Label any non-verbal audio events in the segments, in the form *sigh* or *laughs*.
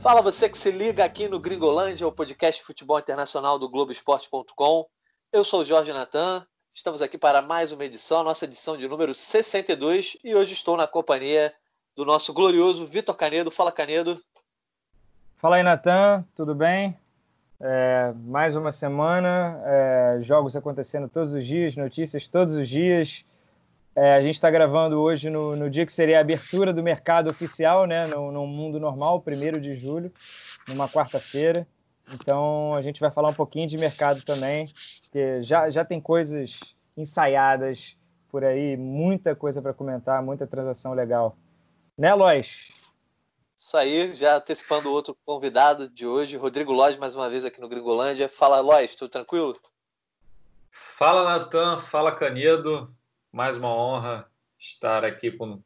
Fala você que se liga aqui no Gringolândia, o podcast de futebol internacional do Globoesporte.com. Eu sou o Jorge Natan, estamos aqui para mais uma edição, nossa edição de número 62, e hoje estou na companhia do nosso glorioso Vitor Canedo. Fala, Canedo. Fala aí, Natan, tudo bem? É, mais uma semana, é, jogos acontecendo todos os dias, notícias todos os dias. É, a gente está gravando hoje no, no, dia que seria a abertura do mercado oficial, né, no, no mundo normal, 1 de julho, numa quarta-feira. Então a gente vai falar um pouquinho de mercado também, porque já, já tem coisas ensaiadas por aí, muita coisa para comentar, muita transação legal. Né, Lois? Isso aí, já antecipando o outro convidado de hoje, Rodrigo Lodge, mais uma vez aqui no Gringolândia. Fala, Lois, tudo tranquilo? Fala, Natan. Fala, Canedo. Mais uma honra estar aqui com,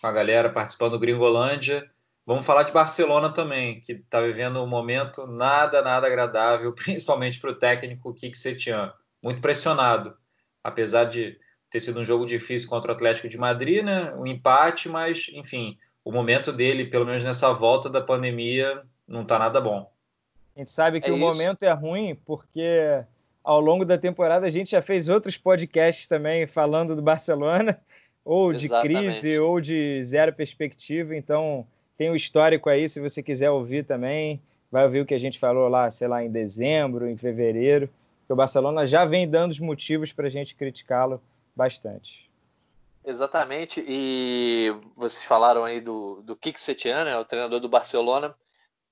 com a galera participando do Gringolândia. Vamos falar de Barcelona também, que está vivendo um momento nada, nada agradável, *laughs* principalmente para o técnico Kik Setien. Muito pressionado, apesar de ter sido um jogo difícil contra o Atlético de Madrid, né? Um empate, mas, enfim, o momento dele, pelo menos nessa volta da pandemia, não está nada bom. A gente sabe que é o isso. momento é ruim porque ao longo da temporada a gente já fez outros podcasts também falando do Barcelona, *laughs* ou de Exatamente. crise, ou de zero perspectiva. Então tem o um histórico aí, se você quiser ouvir também. Vai ouvir o que a gente falou lá, sei lá, em dezembro, em fevereiro. Que o Barcelona já vem dando os motivos para a gente criticá-lo bastante. Exatamente, e vocês falaram aí do, do Kik Setien, né, o treinador do Barcelona.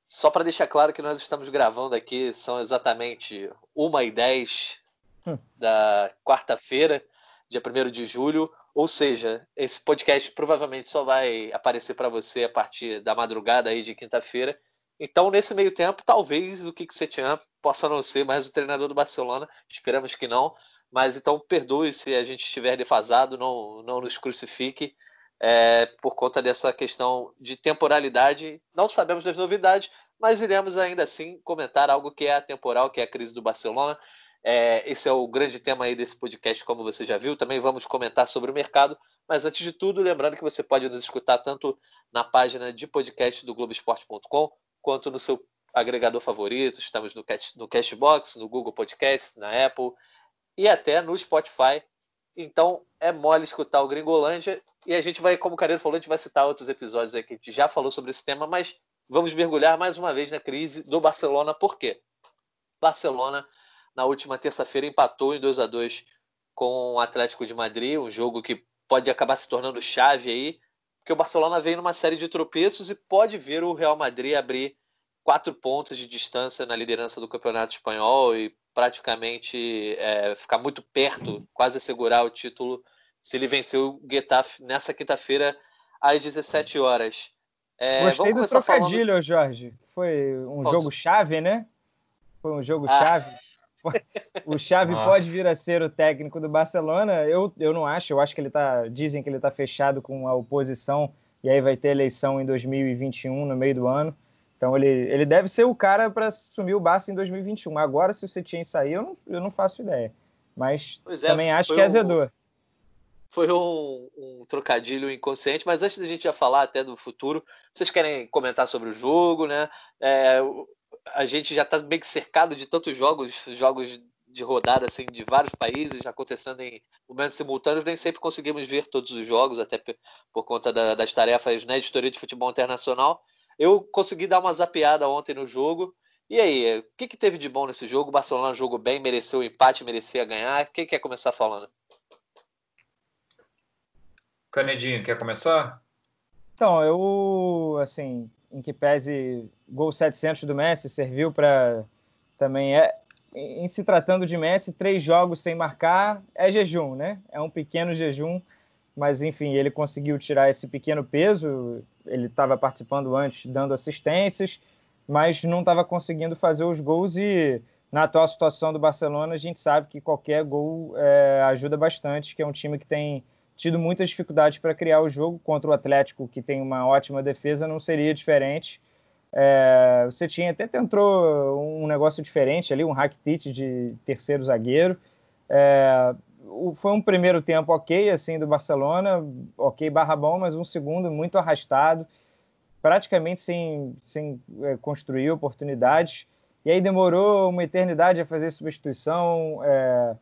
Só para deixar claro que nós estamos gravando aqui, são exatamente 1 e 10 hum. da quarta-feira, dia 1 de julho. Ou seja, esse podcast provavelmente só vai aparecer para você a partir da madrugada aí de quinta-feira. Então, nesse meio tempo, talvez o Kik Setien possa não ser mais o treinador do Barcelona. Esperamos que não. Mas então perdoe se a gente estiver defasado, não, não nos crucifique é, por conta dessa questão de temporalidade. Não sabemos das novidades, mas iremos ainda assim comentar algo que é atemporal, que é a crise do Barcelona. É, esse é o grande tema aí desse podcast, como você já viu. Também vamos comentar sobre o mercado. Mas antes de tudo, lembrando que você pode nos escutar tanto na página de podcast do Globoesporte.com quanto no seu agregador favorito. Estamos no, Cast, no Castbox, no Google Podcast, na Apple, e até no Spotify. Então é mole escutar o Gringolândia e a gente vai, como o Careiro falou, a gente vai citar outros episódios aqui. A gente já falou sobre esse tema, mas vamos mergulhar mais uma vez na crise do Barcelona. Por quê? Barcelona, na última terça-feira, empatou em 2 a 2 com o Atlético de Madrid, um jogo que pode acabar se tornando chave aí, porque o Barcelona vem numa série de tropeços e pode ver o Real Madrid abrir quatro pontos de distância na liderança do Campeonato Espanhol e praticamente é, ficar muito perto, quase assegurar o título se ele vencer o Getafe nessa quinta-feira às 17 horas. É, Gostei do trocadilho, falando... Jorge. Foi um Ponto. jogo chave, né? Foi um jogo ah. chave. O Xavi pode vir a ser o técnico do Barcelona. Eu, eu não acho. Eu acho que ele tá. Dizem que ele está fechado com a oposição e aí vai ter eleição em 2021 no meio do ano. Então ele, ele deve ser o cara para assumir o Barça em 2021. Agora, se o Setien sair, eu não, eu não faço ideia. Mas é, também acho que é azedor. Um, foi um, um, trocadilho inconsciente, mas antes da gente já falar até do futuro, vocês querem comentar sobre o jogo, né? É, a gente já está bem cercado de tantos jogos, jogos de rodada assim de vários países acontecendo em momentos simultâneos nem sempre conseguimos ver todos os jogos até por conta da, das tarefas na editoria de futebol internacional eu consegui dar uma zapeada ontem no jogo. E aí, o que, que teve de bom nesse jogo? O Barcelona jogou bem, mereceu o empate, merecia ganhar. Quem quer começar falando? Canedinho, quer começar? Então, eu, assim, em que pese gol 700 do Messi, serviu para também é em se tratando de Messi, três jogos sem marcar é jejum, né? É um pequeno jejum, mas enfim, ele conseguiu tirar esse pequeno peso ele estava participando antes, dando assistências, mas não estava conseguindo fazer os gols e na atual situação do Barcelona a gente sabe que qualquer gol é, ajuda bastante, que é um time que tem tido muitas dificuldades para criar o jogo contra o Atlético, que tem uma ótima defesa, não seria diferente. É, você tinha até tentou um negócio diferente ali, um hack pitch de terceiro zagueiro. É, foi um primeiro tempo ok, assim, do Barcelona, ok barra bom, mas um segundo muito arrastado, praticamente sem, sem é, construir oportunidades. E aí demorou uma eternidade a fazer substituição. É,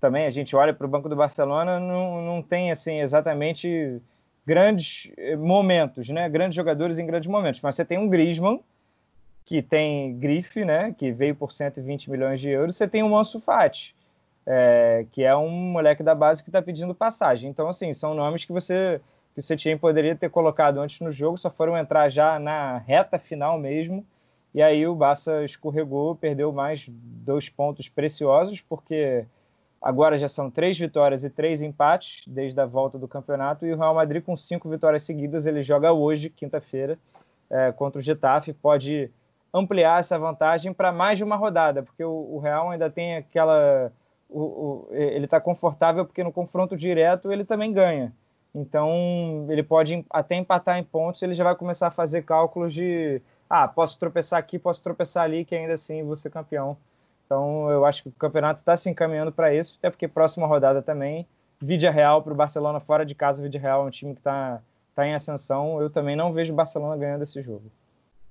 também a gente olha para o banco do Barcelona, não, não tem assim exatamente grandes é, momentos, né? Grandes jogadores em grandes momentos. Mas você tem um Griezmann que tem grife, né? Que veio por 120 milhões de euros. Você tem o Manso Fati, é, que é um moleque da base que está pedindo passagem. Então, assim, são nomes que você que o Setien poderia ter colocado antes no jogo, só foram entrar já na reta final mesmo. E aí o Barça escorregou, perdeu mais dois pontos preciosos, porque agora já são três vitórias e três empates desde a volta do campeonato. E o Real Madrid, com cinco vitórias seguidas, ele joga hoje, quinta-feira, é, contra o Getafe. Pode ampliar essa vantagem para mais de uma rodada, porque o, o Real ainda tem aquela. O, o, ele está confortável porque no confronto direto ele também ganha. Então ele pode até empatar em pontos, ele já vai começar a fazer cálculos de ah, posso tropeçar aqui, posso tropeçar ali, que ainda assim vou ser campeão. Então eu acho que o campeonato está se encaminhando para isso, até porque próxima rodada também, Vídea Real para o Barcelona fora de casa, Vídea Real é um time que está tá em ascensão. Eu também não vejo o Barcelona ganhando esse jogo.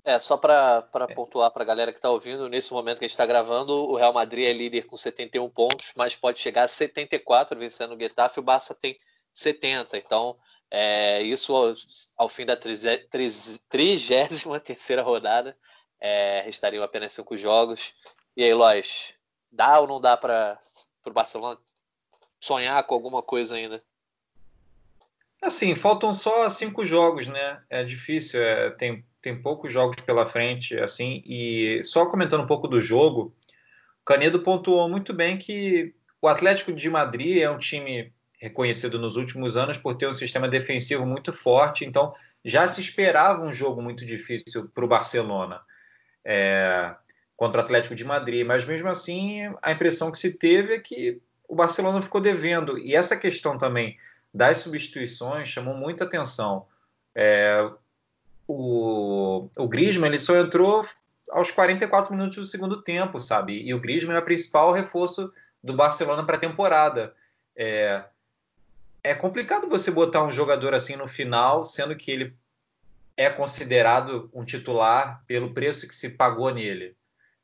É, só para é. pontuar para a galera que está ouvindo, nesse momento que a gente está gravando, o Real Madrid é líder com 71 pontos, mas pode chegar a 74 vencendo o Getafe, o Barça tem 70. Então, é, isso ao, ao, fim da 33 terceira rodada, é, restariam apenas cinco jogos. E aí, Lois, dá ou não dá para o Barcelona sonhar com alguma coisa ainda? Assim, faltam só cinco jogos, né? É difícil, é, tem tem poucos jogos pela frente, assim, e só comentando um pouco do jogo, o Canedo pontuou muito bem que o Atlético de Madrid é um time reconhecido nos últimos anos por ter um sistema defensivo muito forte, então já se esperava um jogo muito difícil para o Barcelona é, contra o Atlético de Madrid, mas mesmo assim a impressão que se teve é que o Barcelona ficou devendo, e essa questão também das substituições chamou muita atenção. É, o, o Griezmann ele só entrou aos 44 minutos do segundo tempo, sabe? E o Griezmann é o principal reforço do Barcelona para a temporada. É, é complicado você botar um jogador assim no final, sendo que ele é considerado um titular pelo preço que se pagou nele.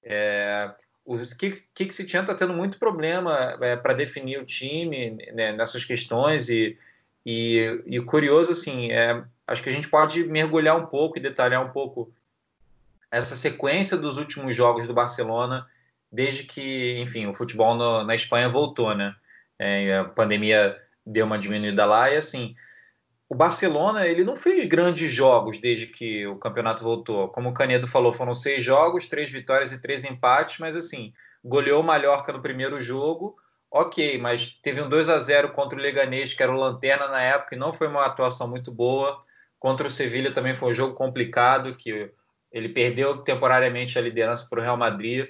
É, o Kik Setien está tendo muito problema é, para definir o time né, nessas questões e, e, e curioso assim é, acho que a gente pode mergulhar um pouco e detalhar um pouco essa sequência dos últimos jogos do Barcelona, desde que, enfim, o futebol no, na Espanha voltou, né? É, a pandemia deu uma diminuída lá e assim, o Barcelona ele não fez grandes jogos desde que o campeonato voltou. Como o Canedo falou, foram seis jogos, três vitórias e três empates, mas assim, goleou o Mallorca no primeiro jogo, ok, mas teve um 2 a 0 contra o Leganês, que era o Lanterna na época, e não foi uma atuação muito boa. Contra o Sevilha também foi um jogo complicado, que ele perdeu temporariamente a liderança para o Real Madrid.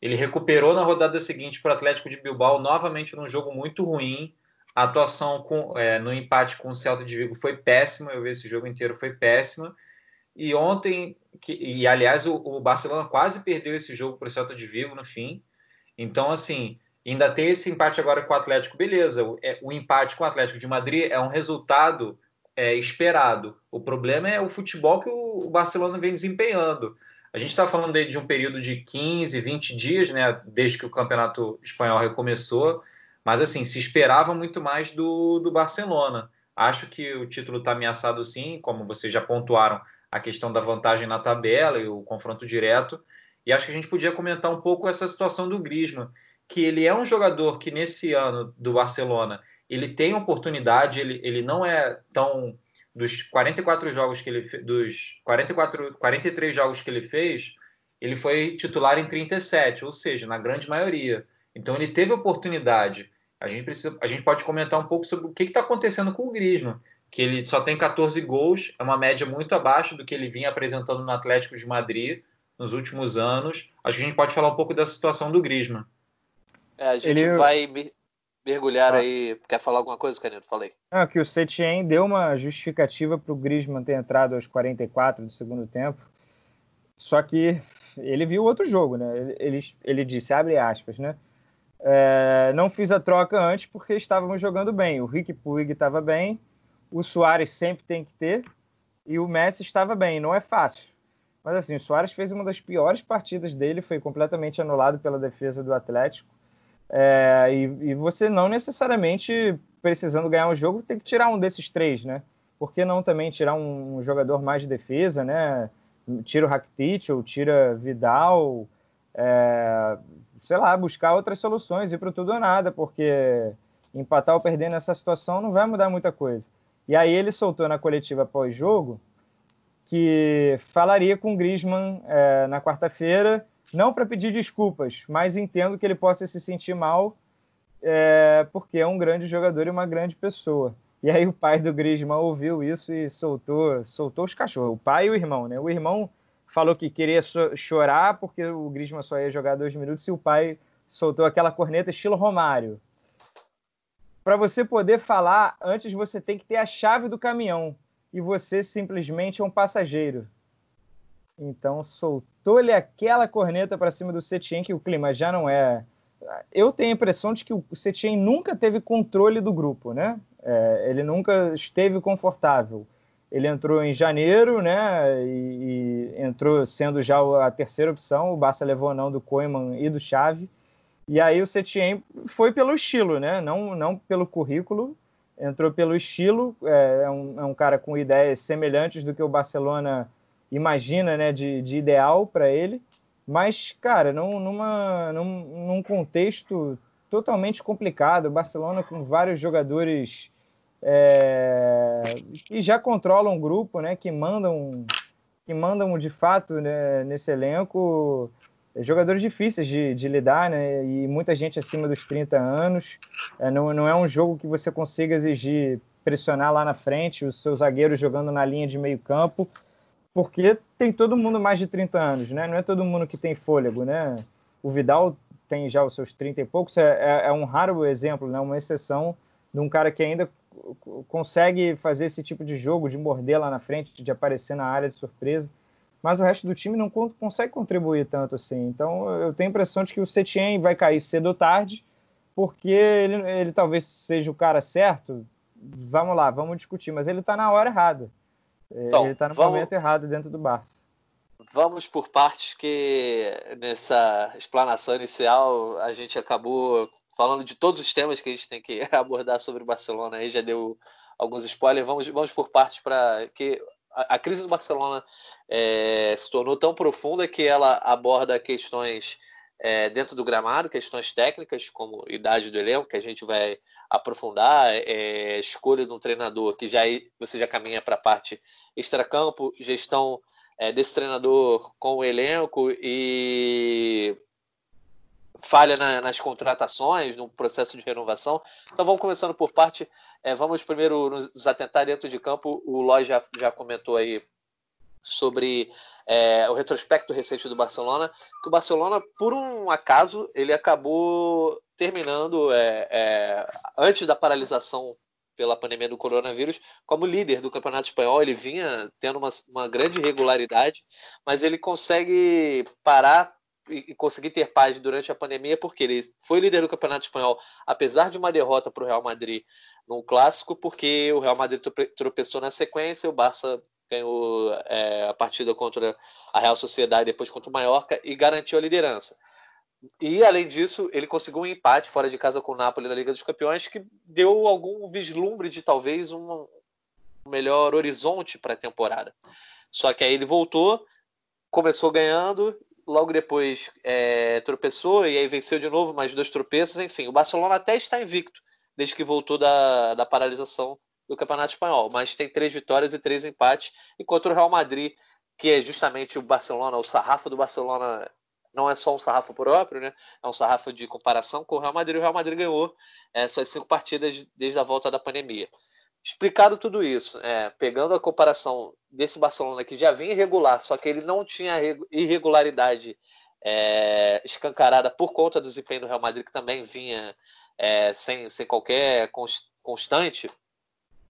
Ele recuperou na rodada seguinte para o Atlético de Bilbao, novamente num jogo muito ruim. A atuação com, é, no empate com o Celta de Vigo foi péssima, eu vi esse jogo inteiro, foi péssima. E ontem, que, e aliás, o, o Barcelona quase perdeu esse jogo para o Celta de Vigo no fim. Então, assim, ainda tem esse empate agora com o Atlético, beleza. O, é, o empate com o Atlético de Madrid é um resultado é, esperado. O problema é o futebol que o, Barcelona vem desempenhando. A gente está falando de um período de 15, 20 dias, né, desde que o campeonato espanhol recomeçou, mas assim, se esperava muito mais do, do Barcelona. Acho que o título está ameaçado sim, como vocês já pontuaram, a questão da vantagem na tabela e o confronto direto. E acho que a gente podia comentar um pouco essa situação do Griezmann, que ele é um jogador que nesse ano do Barcelona ele tem oportunidade, ele, ele não é tão dos 44 jogos que ele dos 44 43 jogos que ele fez, ele foi titular em 37, ou seja, na grande maioria. Então ele teve oportunidade. A gente precisa, a gente pode comentar um pouco sobre o que está acontecendo com o Griezmann, que ele só tem 14 gols, é uma média muito abaixo do que ele vinha apresentando no Atlético de Madrid nos últimos anos. Acho que a gente pode falar um pouco da situação do Griezmann. É, a gente ele... vai mergulhar ah. aí. Quer falar alguma coisa, Canino? Falei. Que o Setien deu uma justificativa para o Griezmann ter entrado aos 44 do segundo tempo. Só que ele viu outro jogo, né? Ele, ele, ele disse, abre aspas, né? É, não fiz a troca antes porque estávamos jogando bem. O Rick Puig estava bem, o Soares sempre tem que ter, e o Messi estava bem. Não é fácil. Mas assim, o Soares fez uma das piores partidas dele, foi completamente anulado pela defesa do Atlético. É, e, e, você não necessariamente precisando ganhar um jogo tem que tirar um desses três, né? Por que não também tirar um, um jogador mais de defesa, né? Tira o Rakitic ou tira Vidal, é, sei lá, buscar outras soluções, ir para tudo ou nada, porque empatar ou perder nessa situação não vai mudar muita coisa. E aí ele soltou na coletiva pós-jogo que falaria com o Griezmann é, na quarta-feira, não para pedir desculpas, mas entendo que ele possa se sentir mal é, porque é um grande jogador e uma grande pessoa. E aí o pai do Griezmann ouviu isso e soltou, soltou os cachorros, o pai e o irmão, né? O irmão falou que queria chorar porque o Griezmann só ia jogar dois minutos e o pai soltou aquela corneta estilo Romário. Para você poder falar, antes você tem que ter a chave do caminhão e você simplesmente é um passageiro. Então soltou-lhe aquela corneta para cima do Setien, que o clima já não é. Eu tenho a impressão de que o Setien nunca teve controle do grupo, né? É, ele nunca esteve confortável. Ele entrou em janeiro, né? E, e, entrou sendo já a terceira opção. O Barça levou não do Koeman e do Xavi. E aí o Setien foi pelo estilo, né? Não, não pelo currículo entrou pelo estilo, é, é, um, é um cara com ideias semelhantes do que o Barcelona imagina né, de, de ideal para ele, mas, cara, num, numa, num, num contexto totalmente complicado, Barcelona com vários jogadores é, que já controlam o grupo, né, que mandam que mandam de fato né, nesse elenco jogadores difíceis de, de, lidar, né? E muita gente acima dos 30 anos. É, não, não é um jogo que você consiga exigir pressionar lá na frente, os seus zagueiros jogando na linha de meio campo, porque tem todo mundo mais de 30 anos, né? Não é todo mundo que tem fôlego, né? O Vidal tem já os seus 30 e poucos, é, é, é um raro exemplo, né? Uma exceção de um cara que ainda consegue fazer esse tipo de jogo, de morder lá na frente, de aparecer na área de surpresa mas o resto do time não consegue contribuir tanto assim. Então eu tenho a impressão de que o Setien vai cair cedo ou tarde, porque ele, ele talvez seja o cara certo. Vamos lá, vamos discutir, mas ele está na hora errada. Então, ele está no vamos... momento errado dentro do Barça. Vamos por partes que nessa explanação inicial a gente acabou falando de todos os temas que a gente tem que *laughs* abordar sobre o Barcelona. Aí já deu alguns spoilers. Vamos, vamos por partes para que a, crise do Barcelona é, se tornou tão profunda que ela aborda questões é, dentro do gramado, questões técnicas, como idade do elenco, que a gente vai aprofundar, é, escolha de um treinador, que já você já caminha para a parte extracampo, gestão é, desse treinador com o elenco e falha na, nas contratações, no processo de renovação. Então vamos começando por parte. É, vamos primeiro nos atentar dentro de campo. O Ló já, já comentou aí sobre é, o retrospecto recente do Barcelona, que o Barcelona, por um acaso, ele acabou terminando é, é, antes da paralisação pela pandemia do coronavírus como líder do Campeonato Espanhol. Ele vinha tendo uma, uma grande regularidade, mas ele consegue parar e conseguir ter paz durante a pandemia, porque ele foi líder do Campeonato Espanhol, apesar de uma derrota para o Real Madrid no clássico, porque o Real Madrid tropeçou na sequência, o Barça ganhou é, a partida contra a Real Sociedade, depois contra o Mallorca e garantiu a liderança. E além disso, ele conseguiu um empate fora de casa com o Napoli na Liga dos Campeões, que deu algum vislumbre de talvez um melhor horizonte para a temporada. Só que aí ele voltou, começou ganhando logo depois é, tropeçou e aí venceu de novo, mais dois tropeços. Enfim, o Barcelona até está invicto desde que voltou da, da paralisação do Campeonato Espanhol, mas tem três vitórias e três empates. E contra o Real Madrid, que é justamente o Barcelona, o sarrafo do Barcelona não é só um sarrafo próprio, né? É um sarrafo de comparação com o Real Madrid. O Real Madrid ganhou é, suas cinco partidas desde a volta da pandemia. Explicado tudo isso, é, pegando a comparação desse Barcelona que já vinha irregular, só que ele não tinha irregularidade é, escancarada por conta do desempenho do Real Madrid, que também vinha é, sem, sem qualquer constante,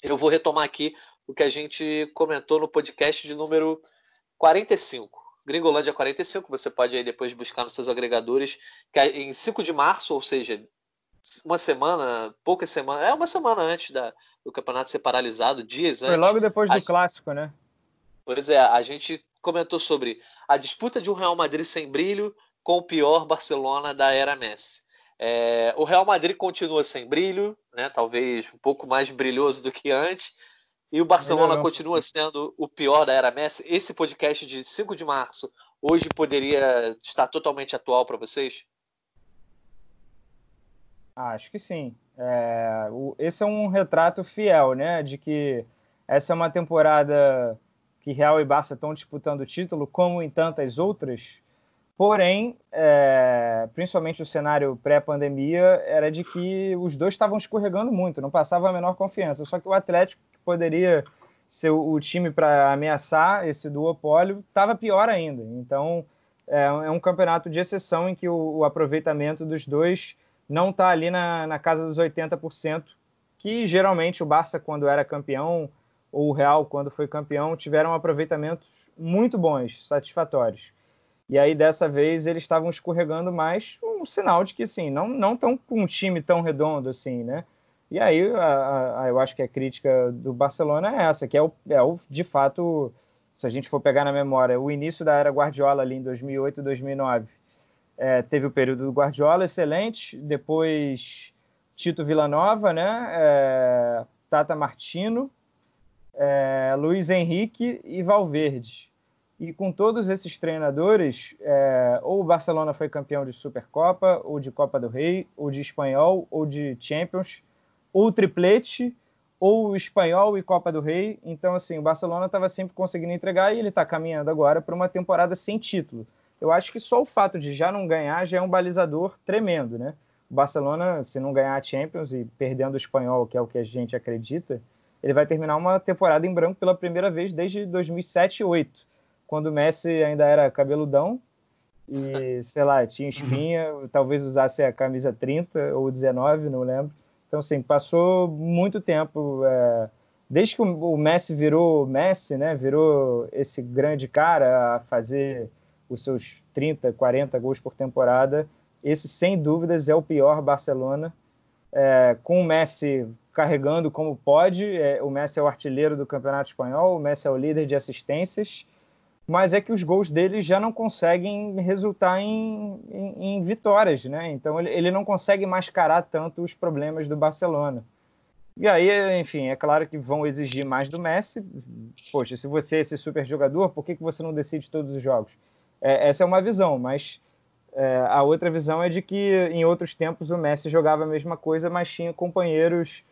eu vou retomar aqui o que a gente comentou no podcast de número 45. Gringolândia 45, você pode aí depois buscar nos seus agregadores, que é em 5 de março, ou seja, uma semana, poucas semanas, é uma semana antes da, do campeonato ser paralisado, dias antes. Foi logo depois do a, clássico, né? Pois é, a gente comentou sobre a disputa de um Real Madrid sem brilho com o pior Barcelona da era Messi. É, o Real Madrid continua sem brilho, né, talvez um pouco mais brilhoso do que antes, e o Barcelona continua sendo o pior da era Messi. Esse podcast de 5 de março hoje poderia estar totalmente atual para vocês? Acho que sim. É, o, esse é um retrato fiel, né, de que essa é uma temporada que Real e Barça estão disputando o título, como em tantas outras. Porém, é, principalmente o cenário pré-pandemia era de que os dois estavam escorregando muito, não passava a menor confiança. Só que o Atlético, que poderia ser o time para ameaçar esse duopólio, estava pior ainda. Então, é, é, um campeonato de exceção em que o, o aproveitamento dos dois não está ali na, na casa dos 80%, que geralmente o Barça, quando era campeão, ou o Real, quando foi campeão, tiveram aproveitamentos muito bons, satisfatórios. E aí, dessa vez, eles estavam escorregando mais, um sinal de que, assim, não não estão com um time tão redondo assim, né? E aí, a, a, eu acho que a crítica do Barcelona é essa, que é o, é o, de fato, se a gente for pegar na memória, o início da era Guardiola ali em 2008 e 2009, é, teve o período do Guardiola excelente, depois Tito Villanova, né? É, Tata Martino, é, Luiz Henrique e Valverde. E com todos esses treinadores, é, ou o Barcelona foi campeão de Supercopa, ou de Copa do Rei, ou de Espanhol, ou de Champions, ou triplete, ou Espanhol e Copa do Rei. Então, assim, o Barcelona estava sempre conseguindo entregar e ele está caminhando agora para uma temporada sem título. Eu acho que só o fato de já não ganhar já é um balizador tremendo, né? O Barcelona, se não ganhar a Champions e perdendo o Espanhol, que é o que a gente acredita, ele vai terminar uma temporada em branco pela primeira vez desde 2007 e 2008, quando o Messi ainda era cabeludão e, sei lá, tinha espinha, *laughs* talvez usasse a camisa 30 ou 19, não lembro. Então, assim, passou muito tempo. É... Desde que o Messi virou Messi, né, virou esse grande cara a fazer os seus 30, 40 gols por temporada, esse, sem dúvidas, é o pior Barcelona. É, com o Messi carregando como pode. É, o Messi é o artilheiro do Campeonato Espanhol, o Messi é o líder de assistências, mas é que os gols dele já não conseguem resultar em, em, em vitórias, né? Então ele, ele não consegue mascarar tanto os problemas do Barcelona. E aí, enfim, é claro que vão exigir mais do Messi. Poxa, se você é esse super jogador, por que, que você não decide todos os jogos? É, essa é uma visão, mas é, a outra visão é de que em outros tempos o Messi jogava a mesma coisa, mas tinha companheiros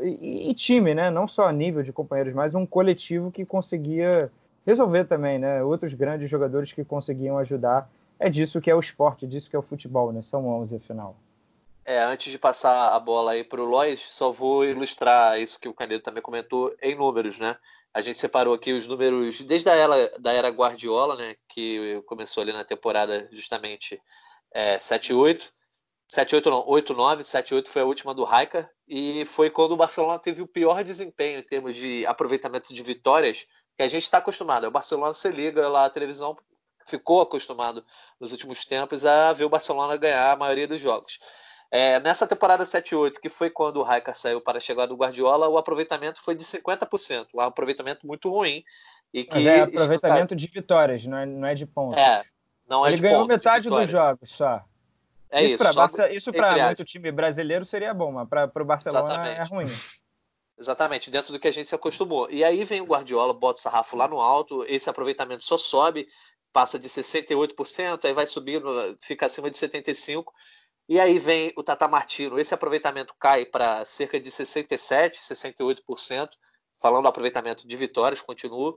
e, e, time, né? Não só a nível de companheiros, mas um coletivo que conseguia resolver também, né? Outros grandes jogadores que conseguiam ajudar. É disso que é o esporte, é disso que é o futebol, né? São 11 afinal. É, antes de passar a bola aí para o Lois, só vou ilustrar isso que o Canedo também comentou em números, né? A gente separou aqui os números desde a era, da era Guardiola, né? Que começou ali na temporada justamente é, 7-8. 7-8 não, 8-9, 7-8 foi a última do Raika, e foi quando o Barcelona teve o pior desempenho em termos de aproveitamento de vitórias que a gente está acostumado. O Barcelona se liga lá à televisão, ficou acostumado nos últimos tempos a ver o Barcelona ganhar a maioria dos jogos. É, nessa temporada 7-8, que foi quando o Raika saiu para chegar do Guardiola, o aproveitamento foi de 50%, um aproveitamento muito ruim. E que, Mas é aproveitamento de vitórias, não é, não é de pontos. É, não é Ele de ganhou pontos, metade dos jogos só. É isso, isso para muito time brasileiro seria bom, mas para o Barcelona Exatamente. é ruim. Exatamente, dentro do que a gente se acostumou. E aí vem o Guardiola, bota o sarrafo lá no alto, esse aproveitamento só sobe, passa de 68%, aí vai subindo, fica acima de 75%. E aí vem o Tata Martino, esse aproveitamento cai para cerca de 67%, 68%, falando do aproveitamento de vitórias, continua.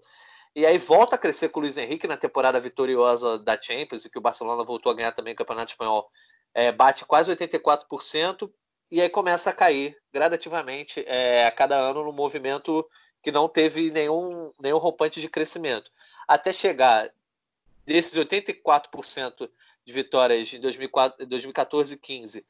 E aí volta a crescer com o Luiz Henrique na temporada vitoriosa da Champions, e que o Barcelona voltou a ganhar também o Campeonato Espanhol é, bate quase 84%, e aí começa a cair gradativamente é, a cada ano no movimento que não teve nenhum, nenhum rompante de crescimento. Até chegar desses 84% de vitórias em 2004, 2014 e 15,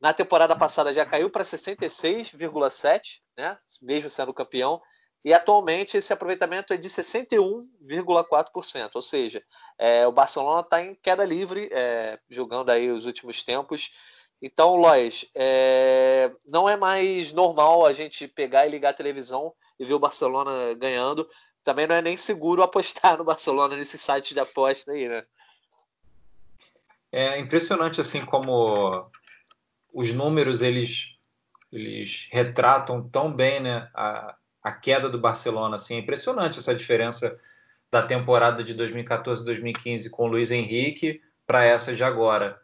na temporada passada já caiu para 66,7%, né? mesmo sendo campeão, e atualmente esse aproveitamento é de 61,4%, ou seja, é, o Barcelona está em queda livre, é, jogando aí os últimos tempos. Então, Lois, é, não é mais normal a gente pegar e ligar a televisão e ver o Barcelona ganhando. Também não é nem seguro *laughs* apostar no Barcelona nesse site de aposta aí, né? É impressionante assim como os números eles eles retratam tão bem, né, a, a queda do Barcelona. Assim, é impressionante essa diferença da temporada de 2014-2015 com o Luiz Henrique para essa de agora,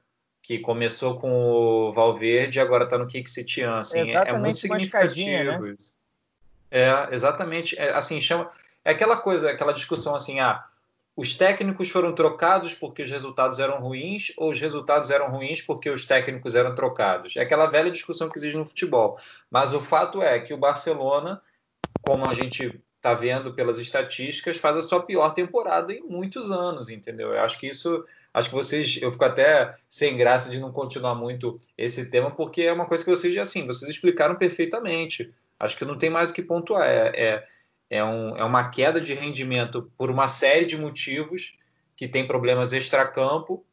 que começou com o Valverde e agora está no Kik Setian. Assim, é, é, muito significativo. Né? É, exatamente. É, assim, chama, é aquela coisa, aquela discussão assim, ah, os técnicos foram trocados porque os resultados eram ruins ou os resultados eram ruins porque os técnicos eram trocados. É aquela velha discussão que existe no futebol. Mas o fato é que o Barcelona como a gente está vendo pelas estatísticas, faz a sua pior temporada em muitos anos, entendeu? Eu acho que isso, acho que vocês, eu fico até sem graça de não continuar muito esse tema, porque é uma coisa que vocês, assim, vocês explicaram perfeitamente. Acho que não tem mais o que pontuar. É, é, é, um, é uma queda de rendimento por uma série de motivos que tem problemas extracampo,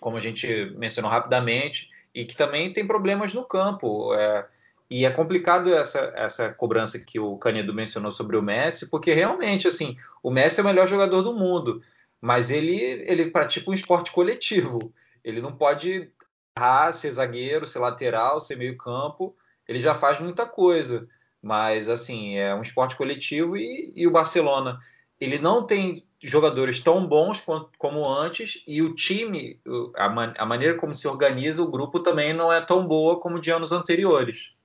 como a gente mencionou rapidamente, e que também tem problemas no campo. É, e é complicado essa, essa cobrança que o Canedo mencionou sobre o Messi, porque realmente, assim, o Messi é o melhor jogador do mundo, mas ele, ele pratica um esporte coletivo. Ele não pode errar, ser zagueiro, ser lateral, ser meio campo. Ele já faz muita coisa, mas, assim, é um esporte coletivo e, e o Barcelona, ele não tem jogadores tão bons como antes e o time, a, man, a maneira como se organiza o grupo também não é tão boa como de anos anteriores.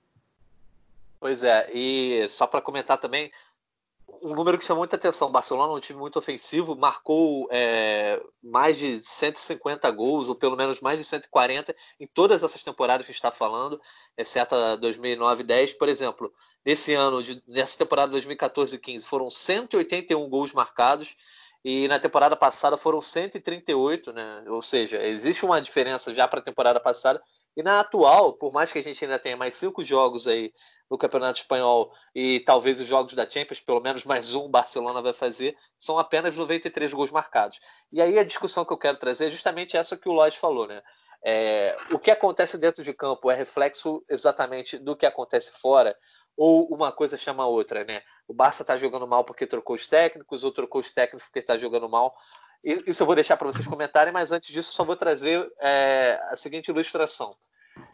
Pois é, e só para comentar também, um número que chamou muita atenção: Barcelona um time muito ofensivo, marcou é, mais de 150 gols, ou pelo menos mais de 140 em todas essas temporadas que a gente está falando, exceto a 2009 e 10. Por exemplo, nesse ano, de, nessa temporada 2014 e 15, foram 181 gols marcados. E na temporada passada foram 138, né? Ou seja, existe uma diferença já para a temporada passada e na atual, por mais que a gente ainda tenha mais cinco jogos aí no Campeonato Espanhol e talvez os jogos da Champions, pelo menos mais um Barcelona vai fazer, são apenas 93 gols marcados. E aí a discussão que eu quero trazer é justamente essa que o Lloyd falou, né? É, o que acontece dentro de campo é reflexo exatamente do que acontece fora, ou uma coisa chama a outra, né? O Barça está jogando mal porque trocou os técnicos, ou trocou os técnicos porque está jogando mal. Isso eu vou deixar para vocês comentarem, mas antes disso, só vou trazer é, a seguinte ilustração.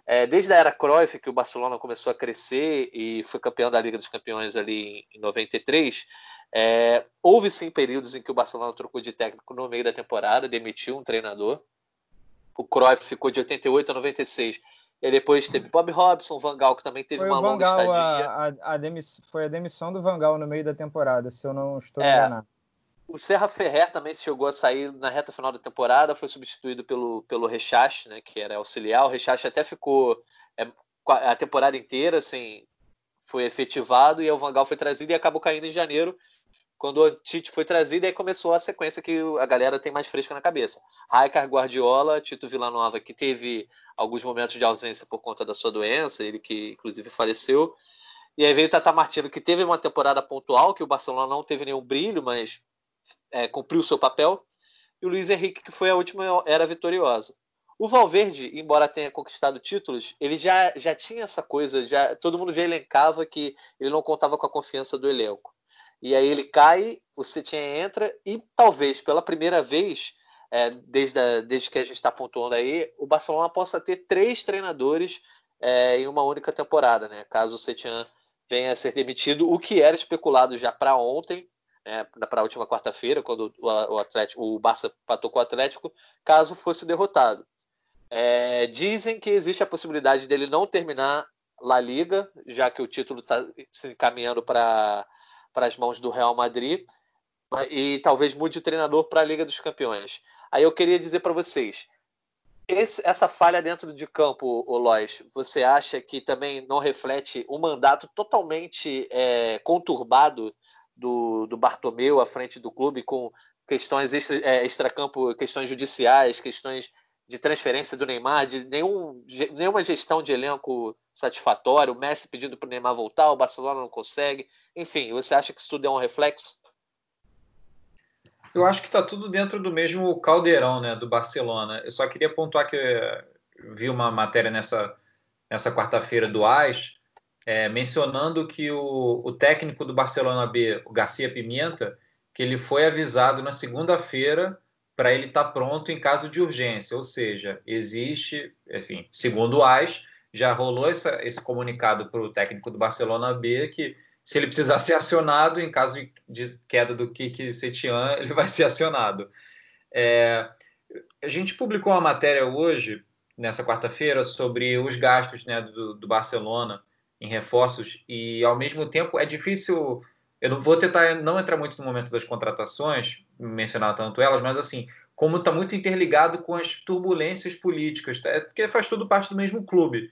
É, desde a era Cruyff, que o Barcelona começou a crescer e foi campeão da Liga dos Campeões ali em 93, é, houve sim períodos em que o Barcelona trocou de técnico no meio da temporada, demitiu um treinador. O Cruyff ficou de 88 a 96. E depois teve Bob Robson, Van Gaal, que também teve foi uma longa Gaal, estadia. A, a, a demiss... Foi a demissão do Van Gaal no meio da temporada, se eu não estou é, enganado. O Serra Ferrer também chegou a sair na reta final da temporada, foi substituído pelo, pelo Rechache, né, que era auxiliar. O Rechache até ficou é, a temporada inteira, assim, foi efetivado e o Vangal foi trazido e acabou caindo em janeiro, quando o Tite foi trazido aí começou a sequência que a galera tem mais fresca na cabeça. Raikar Guardiola, Tito Villanova, que teve alguns momentos de ausência por conta da sua doença, ele que inclusive faleceu. E aí veio o Tata Martino, que teve uma temporada pontual, que o Barcelona não teve nenhum brilho, mas é, cumpriu o seu papel, e o Luiz Henrique, que foi a última era vitoriosa. O Valverde, embora tenha conquistado títulos, ele já, já tinha essa coisa, já todo mundo já elencava que ele não contava com a confiança do elenco. E aí ele cai, o Setien entra, e talvez pela primeira vez, é, desde, a, desde que a gente está pontuando aí, o Barcelona possa ter três treinadores é, em uma única temporada, né? Caso o Setien venha a ser demitido, o que era especulado já para ontem, né, para a última quarta-feira, quando o, Atlético, o Barça patou com o Atlético, caso fosse derrotado. É, dizem que existe a possibilidade dele não terminar La Liga, já que o título está se encaminhando para as mãos do Real Madrid, e talvez mude o treinador para a Liga dos Campeões. Aí eu queria dizer para vocês, esse, essa falha dentro de campo, o Lois, você acha que também não reflete um mandato totalmente é, conturbado do, do Bartomeu à frente do clube com questões extra, é, extracampo, questões judiciais, questões de transferência do Neymar, de nenhum, nenhuma gestão de elenco satisfatória, o Messi pedindo para o Neymar voltar, o Barcelona não consegue. Enfim, você acha que isso tudo é um reflexo? Eu acho que está tudo dentro do mesmo caldeirão né, do Barcelona. Eu só queria pontuar que vi uma matéria nessa, nessa quarta-feira do AIS, é, mencionando que o, o técnico do Barcelona B, o Garcia Pimenta, que ele foi avisado na segunda-feira para ele estar tá pronto em caso de urgência, ou seja, existe, enfim, segundo o AIS, já rolou essa, esse comunicado para o técnico do Barcelona B que se ele precisar *laughs* ser acionado em caso de queda do Kiki Setian, ele vai ser acionado. É, a gente publicou uma matéria hoje, nessa quarta-feira, sobre os gastos né, do, do, Barcelona em reforços e, ao mesmo tempo, é difícil. Eu não vou tentar não entrar muito no momento das contratações, mencionar tanto elas, mas assim, como está muito interligado com as turbulências políticas, tá? é porque faz tudo parte do mesmo clube.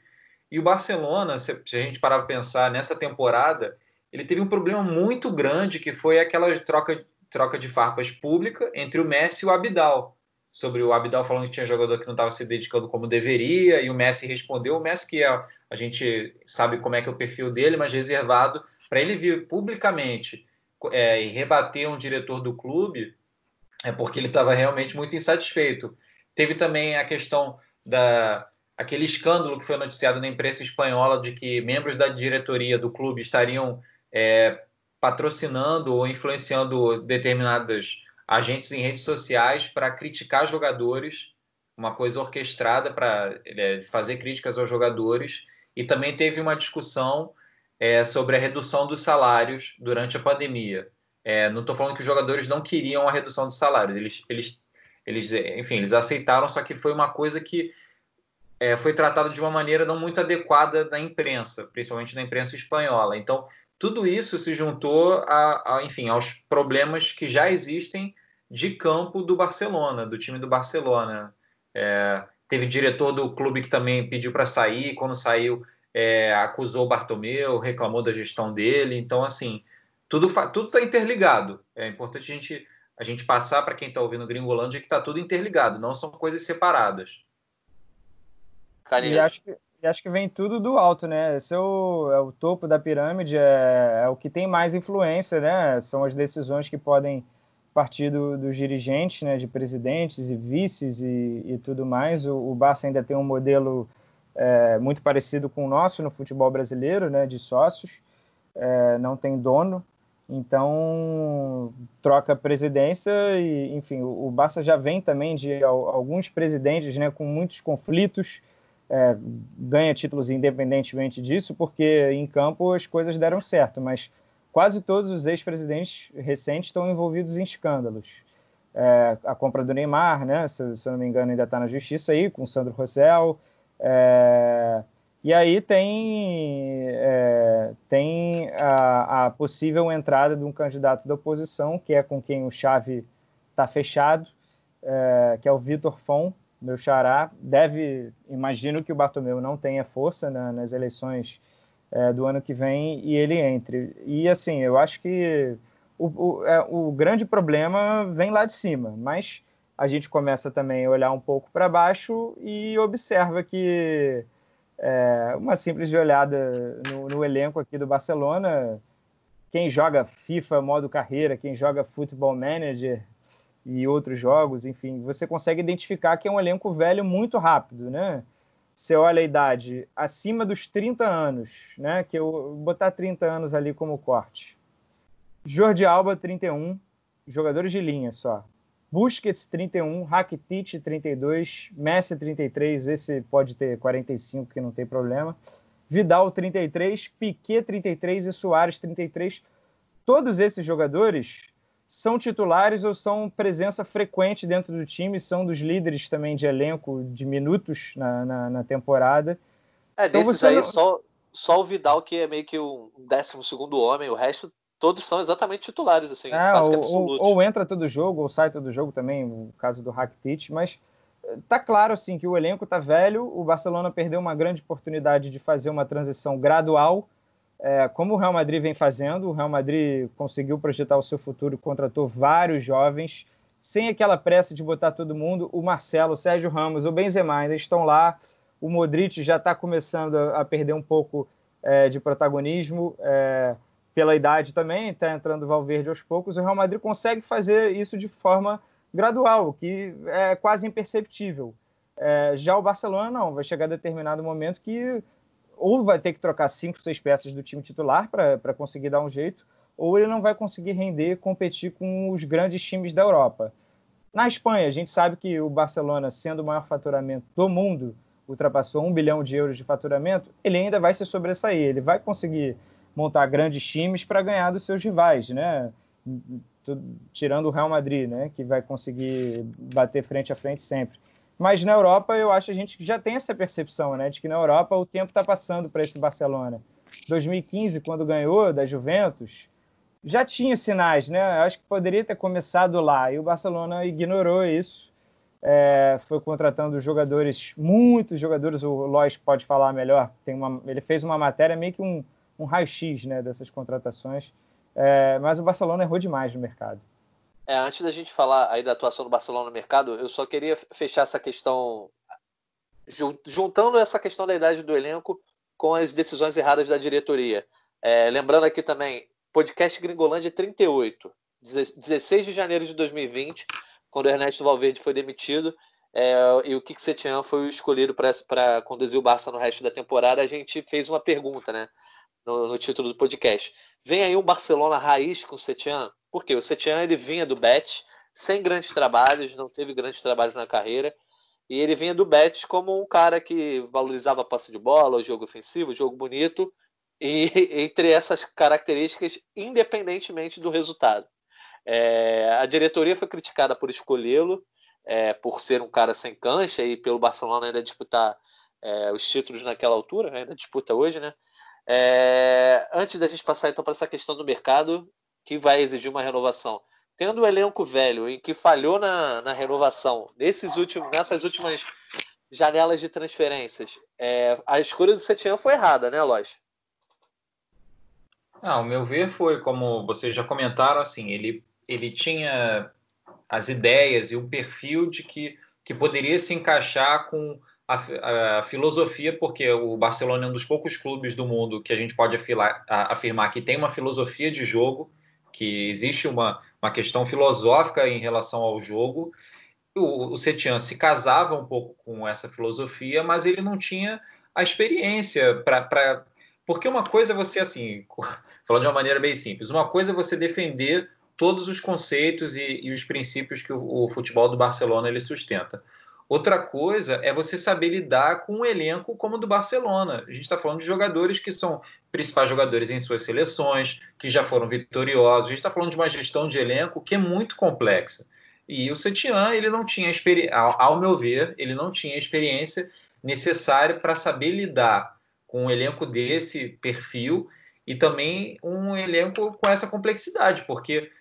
E o Barcelona, se a gente parar para pensar nessa temporada, ele teve um problema muito grande que foi aquela troca, troca de farpas pública entre o Messi e o Abidal. Sobre o Abidal falando que tinha jogador que não estava se dedicando como deveria, e o Messi respondeu. O Messi, que é, a gente sabe como é que é o perfil dele, mas reservado, para ele vir publicamente é, e rebater um diretor do clube, é porque ele estava realmente muito insatisfeito. Teve também a questão da, aquele escândalo que foi noticiado na imprensa espanhola de que membros da diretoria do clube estariam é, patrocinando ou influenciando determinados agentes em redes sociais para criticar jogadores, uma coisa orquestrada para é, fazer críticas aos jogadores. E também teve uma discussão é, sobre a redução dos salários durante a pandemia. É, não estou falando que os jogadores não queriam a redução dos salários, eles, eles, eles, enfim, eles aceitaram, só que foi uma coisa que é, foi tratada de uma maneira não muito adequada na imprensa, principalmente na imprensa espanhola. Então, tudo isso se juntou a, a, enfim, aos problemas que já existem de campo do Barcelona, do time do Barcelona. É, teve diretor do clube que também pediu para sair, quando saiu é, acusou o Bartomeu, reclamou da gestão dele. Então, assim, tudo tudo está interligado. É importante a gente a gente passar para quem está ouvindo Gringolândia que está tudo interligado, não são coisas separadas. E acho que e acho que vem tudo do alto, né? Esse é o, é o topo da pirâmide, é, é, o que tem mais influência, né? São as decisões que podem partir do, dos dirigentes, né? De presidentes e vices e, e tudo mais. O, o Barça ainda tem um modelo é, muito parecido com o nosso no futebol brasileiro, né? De sócios, é, não tem dono. Então, troca presidência e, enfim, o, o Barça já vem também de alguns presidentes, né? Com muitos conflitos, é, ganha títulos independentemente disso, porque em campo as coisas deram certo, mas quase todos os ex-presidentes recentes estão envolvidos em escândalos. É, a compra do Neymar, né, se, se eu não me engano, ainda está na justiça aí, com Sandro Rossell. É, e aí tem, é, tem a, a, possível entrada de um candidato da oposição, que é com quem o Chave está fechado, é, que é o Vitor Fon, meu xará, deve, imagino que o Bartomeu não tenha força na, nas eleições é, do ano que vem e ele entre. E assim, eu acho que o, o, é, o grande problema vem lá de cima, mas a gente começa também a olhar um pouco para baixo e observa que é, uma simples olhada no, no, elenco aqui do Barcelona, quem joga FIFA modo carreira, quem joga Football Manager, e outros jogos, enfim, você consegue identificar que é um elenco velho muito rápido, né? Você olha a idade acima dos 30 anos, né? Que eu vou botar 30 anos ali como corte. Jordi Alba, 31, jogadores de linha só. Busquets, 31, Rakitic, 32, Messi, 33, esse pode ter 45, que não tem problema. Vidal, 33, Piquet, 33 e Soares, 33. Todos esses jogadores são titulares ou são presença frequente dentro do time, são dos líderes também de elenco de minutos na, na, na temporada. É, então desses aí, não... só, só o Vidal que é meio que o décimo segundo homem, o resto todos são exatamente titulares, assim, é, ou, ou, ou, entra todo jogo, ou sai todo jogo também, no caso do Rakitic, mas eh, tá claro, assim, que o elenco tá velho, o Barcelona perdeu uma grande oportunidade de fazer uma transição gradual, é, como o Real Madrid vem fazendo, o Real Madrid conseguiu projetar o seu futuro, contratou vários jovens, sem aquela pressa de botar todo mundo. O Marcelo, o Sérgio Ramos, o Benzema ainda estão lá. O Modric já está começando a perder um pouco é, de protagonismo é, pela idade também, está entrando o Valverde aos poucos. O Real Madrid consegue fazer isso de forma gradual, que é quase imperceptível. É, já o Barcelona não, vai chegar a determinado momento que ou vai ter que trocar cinco, seis peças do time titular para conseguir dar um jeito, ou ele não vai conseguir render, competir com os grandes times da Europa. Na Espanha, a gente sabe que o Barcelona, sendo o maior faturamento do mundo, ultrapassou um bilhão de euros de faturamento, ele ainda vai se sobressair, ele vai conseguir montar grandes times para ganhar dos seus rivais, né? Tirando o Real Madrid, né? Que vai conseguir bater frente a frente sempre. Mas na Europa, eu acho que a gente já tem essa percepção, né? De que na Europa o tempo está passando para esse Barcelona. 2015, quando ganhou da Juventus, já tinha sinais, né? Acho que poderia ter começado lá e o Barcelona ignorou isso. É, foi contratando jogadores, muitos jogadores. O Lois pode falar melhor. Tem uma, ele fez uma matéria meio que um, um raio-x né, dessas contratações. É, mas o Barcelona errou demais no mercado. É, antes da gente falar aí da atuação do Barcelona no mercado, eu só queria fechar essa questão, juntando essa questão da idade do elenco com as decisões erradas da diretoria. É, lembrando aqui também, podcast Gringolândia 38, 16 de janeiro de 2020, quando o Ernesto Valverde foi demitido é, e o Kik Setien foi o escolhido para conduzir o Barça no resto da temporada, a gente fez uma pergunta né, no, no título do podcast. Vem aí um Barcelona raiz com o Setien? Porque o Setien ele vinha do Betis sem grandes trabalhos, não teve grandes trabalhos na carreira, e ele vinha do Betis como um cara que valorizava a passe de bola, o jogo ofensivo, o jogo bonito, e *laughs* entre essas características, independentemente do resultado. É, a diretoria foi criticada por escolhê-lo, é, por ser um cara sem cancha e pelo Barcelona ainda disputar é, os títulos naquela altura, ainda disputa hoje, né? É, antes da gente passar então para essa questão do mercado, que vai exigir uma renovação. Tendo o elenco velho em que falhou na, na renovação nesses últimos, nessas últimas janelas de transferências, é, a escolha do Setien foi errada, né, Lois? Ah, ao meu ver foi, como vocês já comentaram, assim, ele, ele tinha as ideias e um perfil de que, que poderia se encaixar com a, a, filosofia, porque o Barcelona é um dos poucos clubes do mundo que a gente pode afilar, a, afirmar que tem uma filosofia de jogo, que existe uma, uma questão filosófica em relação ao jogo. O, o Setian se casava um pouco com essa filosofia, mas ele não tinha a experiência para. Porque uma coisa é você, assim, *laughs* falando de uma maneira bem simples, uma coisa é você defender todos os conceitos e, e os princípios que o, o futebol do Barcelona ele sustenta. Outra coisa é você saber lidar com um elenco como o do Barcelona. A gente está falando de jogadores que são principais jogadores em suas seleções, que já foram vitoriosos. A gente está falando de uma gestão de elenco que é muito complexa. E o Setian, ele não tinha experiência, ao meu ver, ele não tinha experiência necessária para saber lidar com um elenco desse perfil e também um elenco com essa complexidade, porque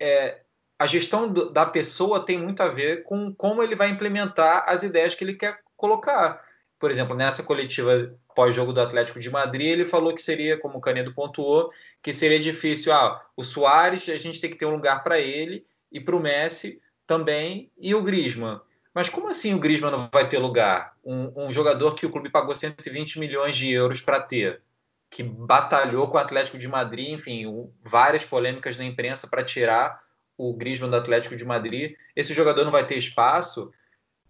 é, a gestão do, da pessoa tem muito a ver com como ele vai implementar as ideias que ele quer colocar. Por exemplo, nessa coletiva pós-jogo do Atlético de Madrid, ele falou que seria, como o Canedo pontuou, que seria difícil. Ah, o Soares, a gente tem que ter um lugar para ele e para o Messi também, e o Griezmann. Mas como assim o Griezmann não vai ter lugar? Um, um jogador que o clube pagou 120 milhões de euros para ter, que batalhou com o Atlético de Madrid, enfim, várias polêmicas na imprensa para tirar o Griezmann do Atlético de Madrid. Esse jogador não vai ter espaço.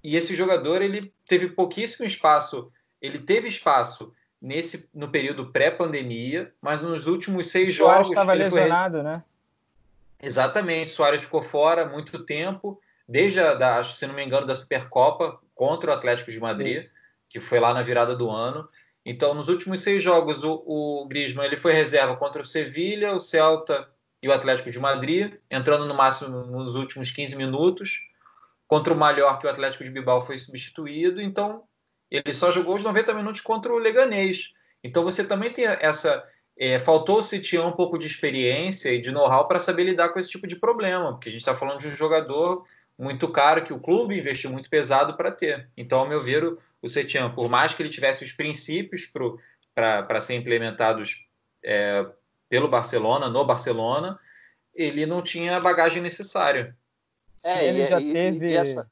E esse jogador ele teve pouquíssimo espaço. Ele teve espaço nesse no período pré-pandemia, mas nos últimos seis o jogos estava lesionado, foi... né? Exatamente. Soares ficou fora muito tempo, desde a, da, se não me engano, da Supercopa contra o Atlético de Madrid, Isso. que foi lá na virada do ano. Então, nos últimos seis jogos, o, o Griezmann ele foi reserva contra o Sevilha, o Celta e o Atlético de Madrid, entrando no máximo nos últimos 15 minutos. Contra o Mallorca, o Atlético de Bilbao foi substituído, então ele só jogou os 90 minutos contra o Leganês. Então você também tem essa. É, faltou o Citião um pouco de experiência e de know-how para saber lidar com esse tipo de problema, porque a gente está falando de um jogador muito caro que o clube investiu muito pesado para ter. Então, ao meu ver, o, o Setian, por mais que ele tivesse os princípios para ser implementados é, pelo Barcelona, no Barcelona, ele não tinha a bagagem necessária. É, ele já e, teve. E essa...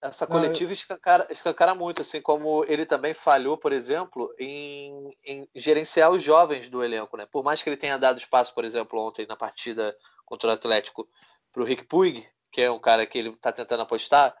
essa coletiva escancara, escancara, muito, assim como ele também falhou, por exemplo, em, em, gerenciar os jovens do elenco, né? Por mais que ele tenha dado espaço, por exemplo, ontem na partida contra o Atlético para o Rick Puig, que é um cara que ele está tentando apostar,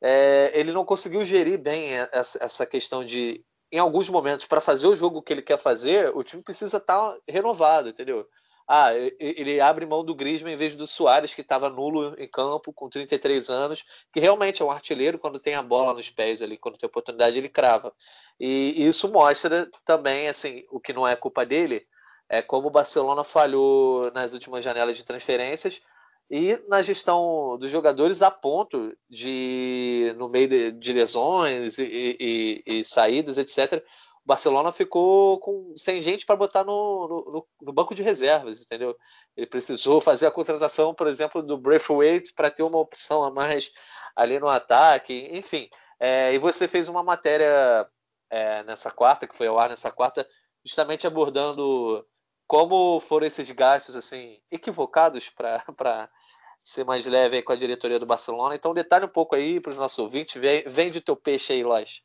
é, ele não conseguiu gerir bem essa, essa questão de, em alguns momentos, para fazer o jogo que ele quer fazer, o time precisa estar tá renovado, entendeu? Ah, ele abre mão do Griezmann em vez do Soares, que estava nulo em campo, com 33 anos, que realmente é um artilheiro quando tem a bola nos pés ali, quando tem oportunidade, ele crava. E isso mostra também, assim, o que não é culpa dele, é como o Barcelona falhou nas últimas janelas de transferências e na gestão dos jogadores a ponto de, no meio de, de lesões e, e, e saídas, etc., o Barcelona ficou com, sem gente para botar no, no, no, banco de reservas, entendeu? Ele precisou fazer a contratação, por exemplo, do Braithwaite para ter uma opção a mais ali no ataque, enfim. É, e você fez uma matéria é, nessa quarta, que foi ao ar nessa quarta, justamente abordando como foram esses gastos assim equivocados para *laughs* ser mais leve com a diretoria do Barcelona. Então, detalhe um pouco aí para os nossos ouvintes. Vende o teu peixe aí, Lois.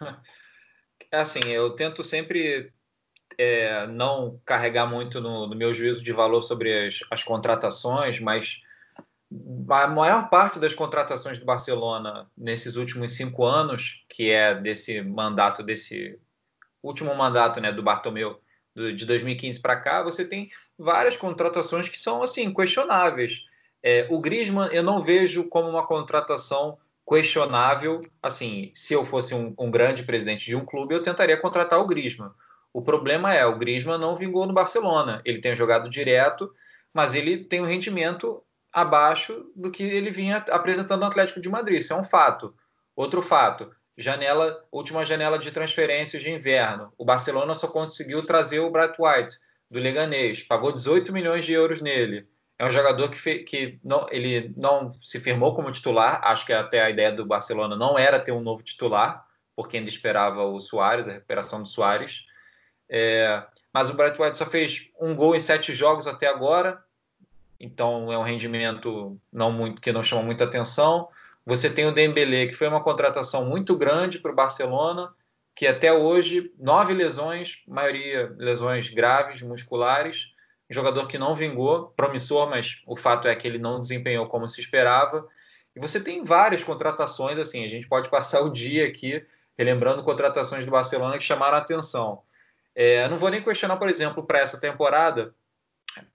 *laughs* Assim, eu tento sempre é, não carregar muito no, no, meu juízo de valor sobre as, as contratações, mas a maior parte das contratações do Barcelona nesses últimos cinco anos, que é desse mandato, desse último mandato né, do Bartomeu, de 2015 para cá, você tem várias contratações que são assim questionáveis. É, o Griezmann eu não vejo como uma contratação questionável. Assim, se eu fosse um, um, grande presidente de um clube, eu tentaria contratar o Griezmann. O problema é, o Griezmann não vingou no Barcelona. Ele tem jogado direto, mas ele tem um rendimento abaixo do que ele vinha apresentando no Atlético de Madrid. Isso é um fato. Outro fato, janela, última janela de transferências de inverno. O Barcelona só conseguiu trazer o Bright White do Leganês, pagou 18 milhões de euros nele. É um jogador que, que não, ele não se firmou como titular. Acho que até a ideia do Barcelona não era ter um novo titular, porque ainda esperava o Soares, a recuperação do Soares. É, mas o Bright White só fez um gol em sete jogos até agora, então é um rendimento não muito que não chama muita atenção. Você tem o Dembélé, que foi uma contratação muito grande para o Barcelona, que até hoje nove lesões, maioria lesões graves musculares jogador que não vingou, promissor, mas o fato é que ele não desempenhou como se esperava. E você tem várias contratações, assim, a gente pode passar o dia aqui relembrando contratações do Barcelona que chamaram a atenção. É, não vou nem questionar, por exemplo, para essa temporada,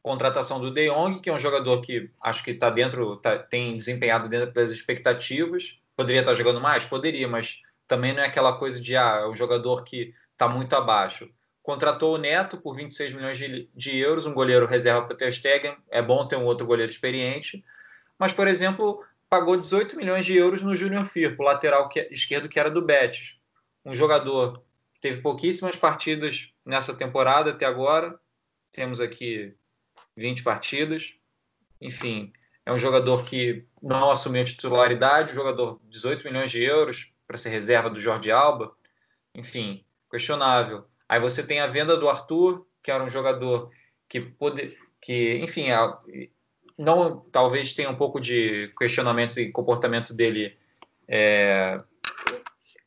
contratação do De Jong, que é um jogador que acho que está dentro, tá, tem desempenhado dentro das expectativas. Poderia estar tá jogando mais? Poderia, mas também não é aquela coisa de ah, é um jogador que está muito abaixo. Contratou o Neto por 26 milhões de, de euros, um goleiro reserva para o Ter Stegen, é bom ter um outro goleiro experiente, mas, por exemplo, pagou 18 milhões de euros no Júnior Firpo, lateral que, esquerdo que era do Betis, um jogador que teve pouquíssimas partidas nessa temporada até agora, temos aqui 20 partidas, enfim, é um jogador que não assumiu titularidade, um jogador 18 milhões de euros para ser reserva do Jorge Alba, enfim, questionável. Aí você tem a venda do Arthur, que era um jogador que pode, que, enfim, não talvez tenha um pouco de questionamentos e comportamento dele é,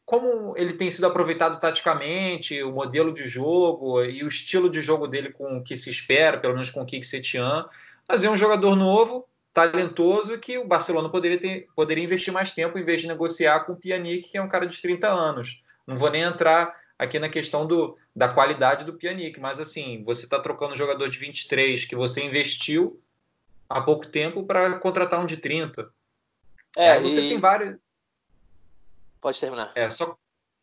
como ele tem sido aproveitado taticamente, o modelo de jogo e o estilo de jogo dele com o que se espera, pelo menos com o Kik Setian, mas é um jogador novo, talentoso, que o Barcelona poderia, ter, poderia investir mais tempo em vez de negociar com o Pjanic, que é um cara de 30 anos. Não vou nem entrar aqui na questão do, da qualidade do Pjanic, mas assim, você está trocando um jogador de 23 que você investiu há pouco tempo para contratar um de 30. É, Aí você e... tem vários. Pode terminar. É só,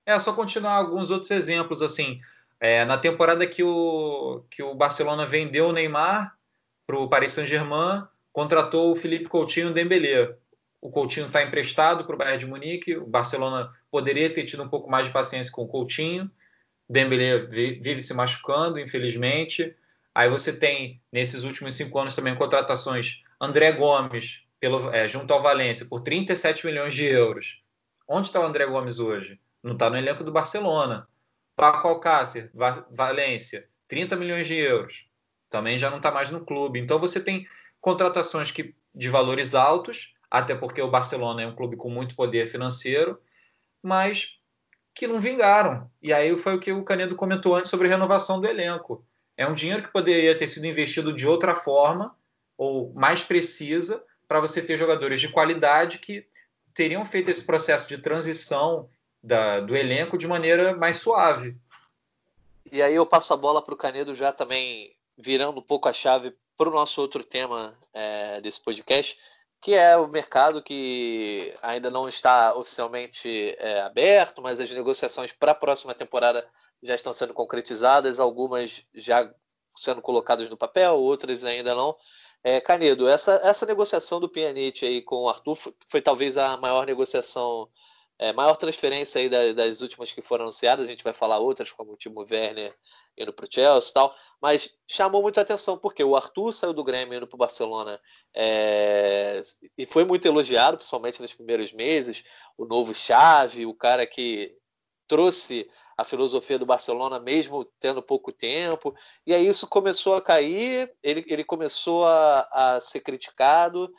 é só continuar alguns outros exemplos assim. É, na temporada que o, que o Barcelona vendeu o Neymar para o Paris Saint-Germain, contratou o Felipe Coutinho e o Dembélé o Coutinho está emprestado para o Bayern de Munique, o Barcelona poderia ter tido um pouco mais de paciência com o Coutinho, Dembélé vive se machucando, infelizmente. Aí você tem, nesses últimos cinco anos, também contratações André Gomes, pelo, é, junto ao Valência, por 37 milhões de euros. Onde está o André Gomes hoje? Não está no elenco do Barcelona. Paco Alcácer, Va Valência, 30 milhões de euros. Também já não está mais no clube. Então você tem contratações que, de valores altos, até porque o Barcelona é um clube com muito poder financeiro, mas que não vingaram. E aí foi o que o Canedo comentou antes sobre renovação do elenco. É um dinheiro que poderia ter sido investido de outra forma ou mais precisa para você ter jogadores de qualidade que teriam feito esse processo de transição da, do elenco de maneira mais suave. E aí eu passo a bola para o Canedo já também virando um pouco a chave para o nosso outro tema é, desse podcast, que é o mercado que ainda não está oficialmente é, aberto, mas as negociações para a próxima temporada já estão sendo concretizadas, algumas já sendo colocadas no papel, outras ainda não. É, Canedo, essa, essa negociação do Pjanic aí com o Arthur foi, foi talvez a maior negociação, é, maior transferência aí das, das, últimas que foram anunciadas. A gente vai falar outras, como o Timo Werner indo para o Chelsea e tal, mas chamou muita atenção porque o Arthur saiu do Grêmio indo para o Barcelona é, e foi muito elogiado, principalmente nos primeiros meses. O novo chave, o cara que trouxe a filosofia do Barcelona, mesmo tendo pouco tempo. E aí isso começou a cair, ele, ele começou a, a ser criticado,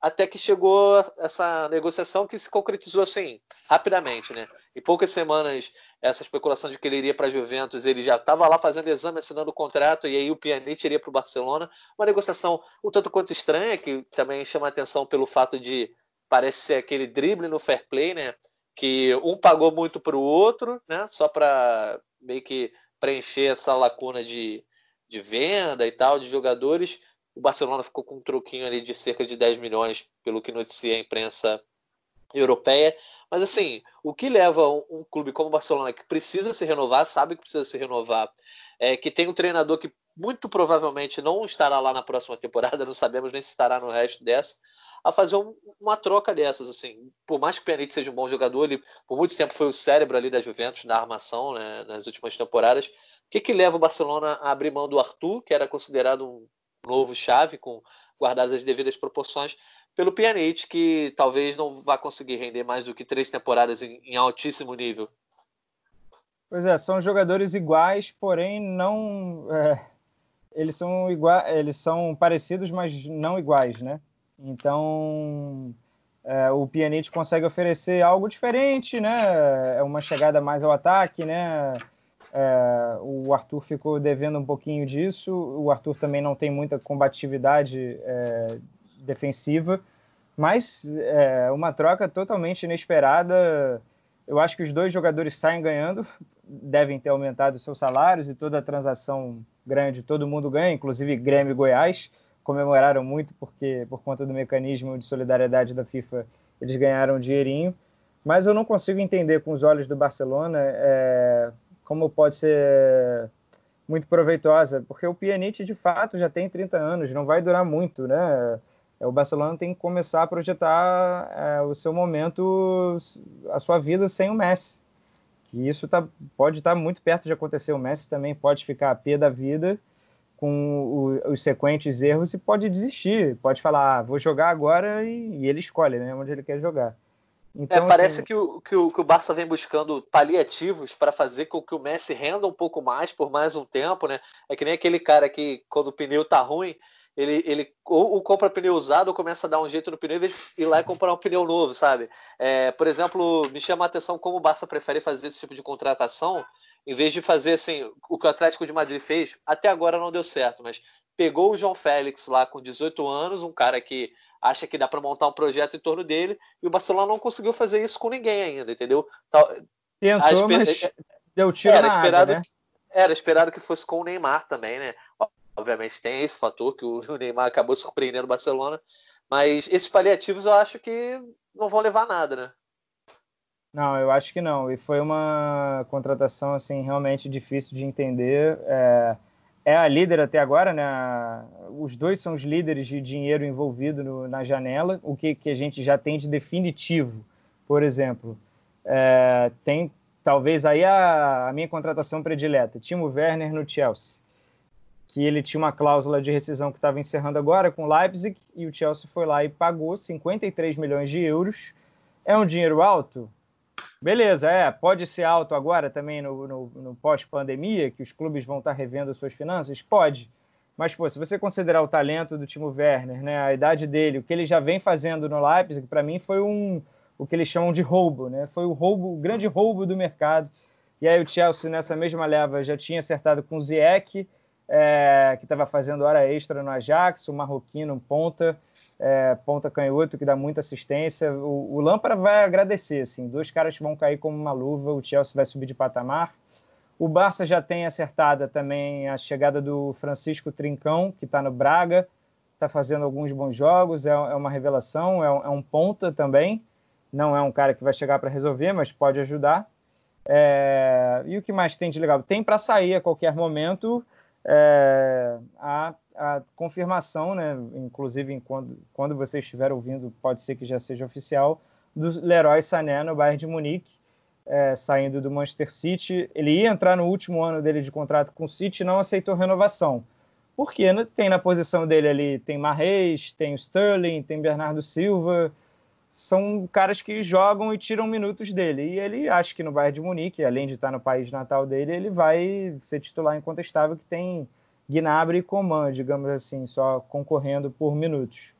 até que chegou essa negociação que se concretizou assim, rapidamente, né? Em poucas semanas, essa especulação de que ele iria para a Juventus, ele já estava lá fazendo exame, assinando o contrato, e aí o Pjanic iria para o Barcelona. Uma negociação um tanto quanto estranha, que também chama atenção pelo fato de parece ser aquele drible no fair play, né? Que um pagou muito para o outro, né? Só para meio que preencher essa lacuna de, de venda e tal de jogadores. O Barcelona ficou com um troquinho ali de cerca de 10 milhões, pelo que noticia a imprensa europeia. Mas assim, o que leva um, um, clube como o Barcelona, que precisa se renovar, sabe que precisa se renovar, é que tem um treinador que muito provavelmente não estará lá na próxima temporada, não sabemos nem se estará no resto dessa, a fazer um, uma troca dessas. Assim, por mais que o Pjanic seja um bom jogador, ele por muito tempo foi o cérebro ali da Juventus na armação né, nas últimas temporadas. O que, que leva o Barcelona a abrir mão do Arthur, que era considerado um novo chave, com guardadas as devidas proporções, pelo Pjanic, que talvez não vá conseguir render mais do que três temporadas em, em altíssimo nível? Pois é, são jogadores iguais, porém não. É, eles são iguais, eles são parecidos, mas não iguais, né? Então, é, o Pjanic consegue oferecer algo diferente, né? É uma chegada mais ao ataque, né? É, o Arthur ficou devendo um pouquinho disso. O Arthur também não tem muita combatividade é, defensiva, mas é uma troca totalmente inesperada. Eu acho que os dois jogadores saem ganhando, devem ter aumentado seus salários e toda a transação grande, todo mundo ganha, inclusive Grêmio e Goiás comemoraram muito porque por conta do mecanismo de solidariedade da FIFA eles ganharam um dinheirinho, mas eu não consigo entender com os olhos do Barcelona é, como pode ser muito proveitosa, porque o Pjanic de fato já tem 30 anos, não vai durar muito, né? É, o Barcelona tem que começar a projetar é, o seu momento, a sua vida sem o Messi. E isso tá, pode estar tá muito perto de acontecer. O Messi também pode ficar a pé da vida com o, os sequentes erros e pode desistir, pode falar, ah, vou jogar agora e, e, ele escolhe, né, onde ele quer jogar. Então, é, parece assim... que, o, que, o, que o Barça vem buscando paliativos para fazer com que o Messi renda um pouco mais por mais um tempo, né? É que nem aquele cara que, quando o pneu tá ruim, ele, ele ou, ou, compra pneu usado ou começa a dar um jeito no pneu em vez de ir lá e comprar um pneu novo, sabe? É, por exemplo, me chama a atenção como o Barça prefere fazer esse tipo de contratação em vez de fazer assim, o que o Atlético de Madrid fez, até agora não deu certo, mas pegou o João Félix lá com 18 anos, um cara que acha que dá para montar um projeto em torno dele, e o Barcelona não conseguiu fazer isso com ninguém ainda, entendeu? Tentou, esper... mas é, deu tiro era na esperado, água, né? Era esperado que fosse com o Neymar também, né? Obviamente tem esse fator que *laughs* o Neymar acabou surpreendendo o Barcelona, mas esses paliativos eu acho que não vão levar nada, né? Não, eu acho que não. E foi uma contratação assim realmente difícil de entender. É, é a líder até agora, né? Os dois são os líderes de dinheiro envolvido no, na janela. O que, que a gente já tem de definitivo, por exemplo, é, tem talvez aí a, a minha contratação predileta, Timo Werner no Chelsea, que ele tinha uma cláusula de rescisão que estava encerrando agora com o Leipzig e o Chelsea foi lá e pagou 53 milhões de euros. É um dinheiro alto? Beleza, é. Pode ser alto agora também no, no, no pós-pandemia, que os clubes vão estar revendo suas finanças? Pode. Mas, pô, se você considerar o talento do Timo Werner, né, a idade dele, o que ele já vem fazendo no Leipzig, para mim foi um o que eles chamam de roubo, né? Foi o roubo, o grande roubo do mercado. E aí o Chelsea nessa mesma leva já tinha acertado com o Ziyech, é, que estava fazendo hora extra no Ajax, o marroquino ponta, é, ponta canhoto que dá muita assistência. O, o vai agradecer, assim, dois caras vão cair como uma luva, o Chelsea vai subir de patamar. O Barça já tem acertada também a chegada do Francisco Trincão, que está no Braga, está fazendo alguns bons jogos, é, é uma revelação, é um, é um, ponta também. Não é um cara que vai chegar para resolver, mas pode ajudar. É... E o que mais tem de legal? Tem para sair a qualquer momento é... a, a, confirmação, né? inclusive quando, quando você estiver ouvindo, pode ser que já seja oficial, do Leroy Sané no Bayern de Munique é, saindo do Manchester City. Ele ia entrar no último ano dele de contrato com o City e não aceitou renovação. Porque tem na posição dele ali, tem Marreis, tem Sterling, tem Bernardo Silva, são caras que jogam e tiram minutos dele. E ele acha que no Bayern de Munique, além de estar no país natal dele, ele vai ser titular incontestável que tem Gnabry e Coman, digamos assim, só concorrendo por minutos.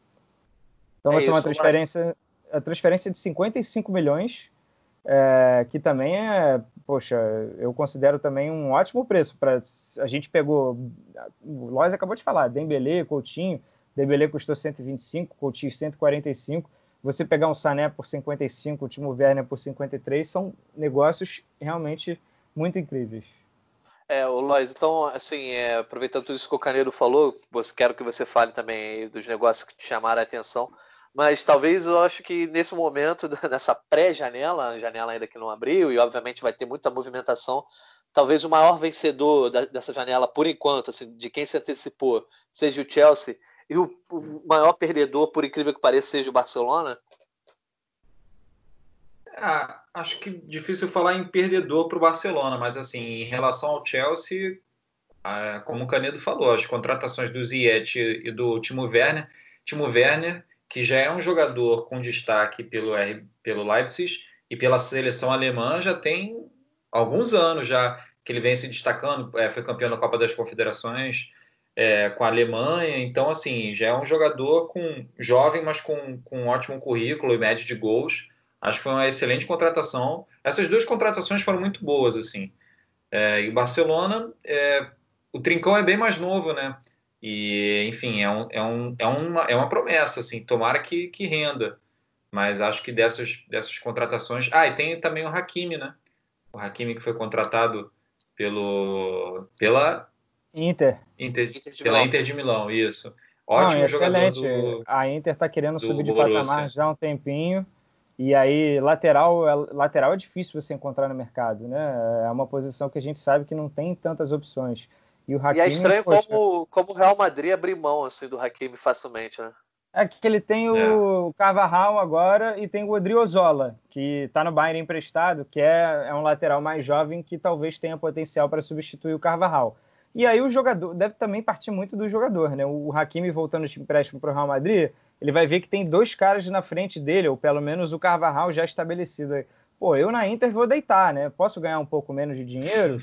Então é vai ser uma transferência, a transferência de 55 milhões é, que também é, poxa, eu considero também um ótimo preço para a gente pegou, o Lois acabou de falar, Dembele, Coutinho, Dembele custou 125, Coutinho 145, você pegar um Sané por 55, o Timo Werner por 53, são negócios realmente muito incríveis. É, o Lois, então, assim, é, aproveitando tudo isso que o Canedo falou, você, quero que você fale também dos negócios que te chamaram a atenção. Mas talvez eu acho que nesse momento, *laughs* nessa pré-janela, janela ainda que não abriu, e obviamente vai ter muita movimentação, talvez o maior vencedor da, dessa janela, por enquanto, assim, de quem se antecipou, seja o Chelsea, e o, o maior perdedor, por incrível que pareça, seja o Barcelona? Ah, acho que difícil falar em perdedor para o Barcelona, mas assim, em relação ao Chelsea, ah, como o Canedo falou, as contratações do Ziyech e do Timo Werner, Timo Werner que já é um jogador com destaque pelo, pelo Leipzig e pela seleção alemã já tem alguns anos já que ele vem se destacando, é, foi campeão da Copa das Confederações é, com a Alemanha, então assim, já é um jogador com jovem, mas com, com um ótimo currículo e média de gols. Acho que foi uma excelente contratação. Essas duas contratações foram muito boas, assim. É, e o Barcelona, é, o Trincão é bem mais novo, né? E, enfim, é, um, é, um, é, uma, é uma promessa, assim, tomara que, que renda. Mas acho que dessas, dessas contratações. Ah, e tem também o Hakimi, né? O Hakimi que foi contratado pelo, pela Inter. Inter, Inter pela Milão. Inter de Milão, isso. Ótimo Não, excelente. Do, a Inter está querendo subir de Borussia. patamar já há um tempinho. E aí, lateral, é, lateral é difícil você encontrar no mercado, né? É uma posição que a gente sabe que não tem tantas opções. E, o Hakimi, e é estranho poxa, como, como o Real Madrid abrir mão assim, do Hakimi facilmente, né? É que ele tem o é. Carvajal agora e tem o Odriozola, que está no Bayern emprestado, que é, é um lateral mais jovem que talvez tenha potencial para substituir o Carvajal. E aí o jogador deve também partir muito do jogador, né? O Hakimi voltando de empréstimo para o Real Madrid, ele vai ver que tem dois caras na frente dele, ou pelo menos o Carvajal já estabelecido. Pô, eu na Inter vou deitar, né? Posso ganhar um pouco menos de dinheiro?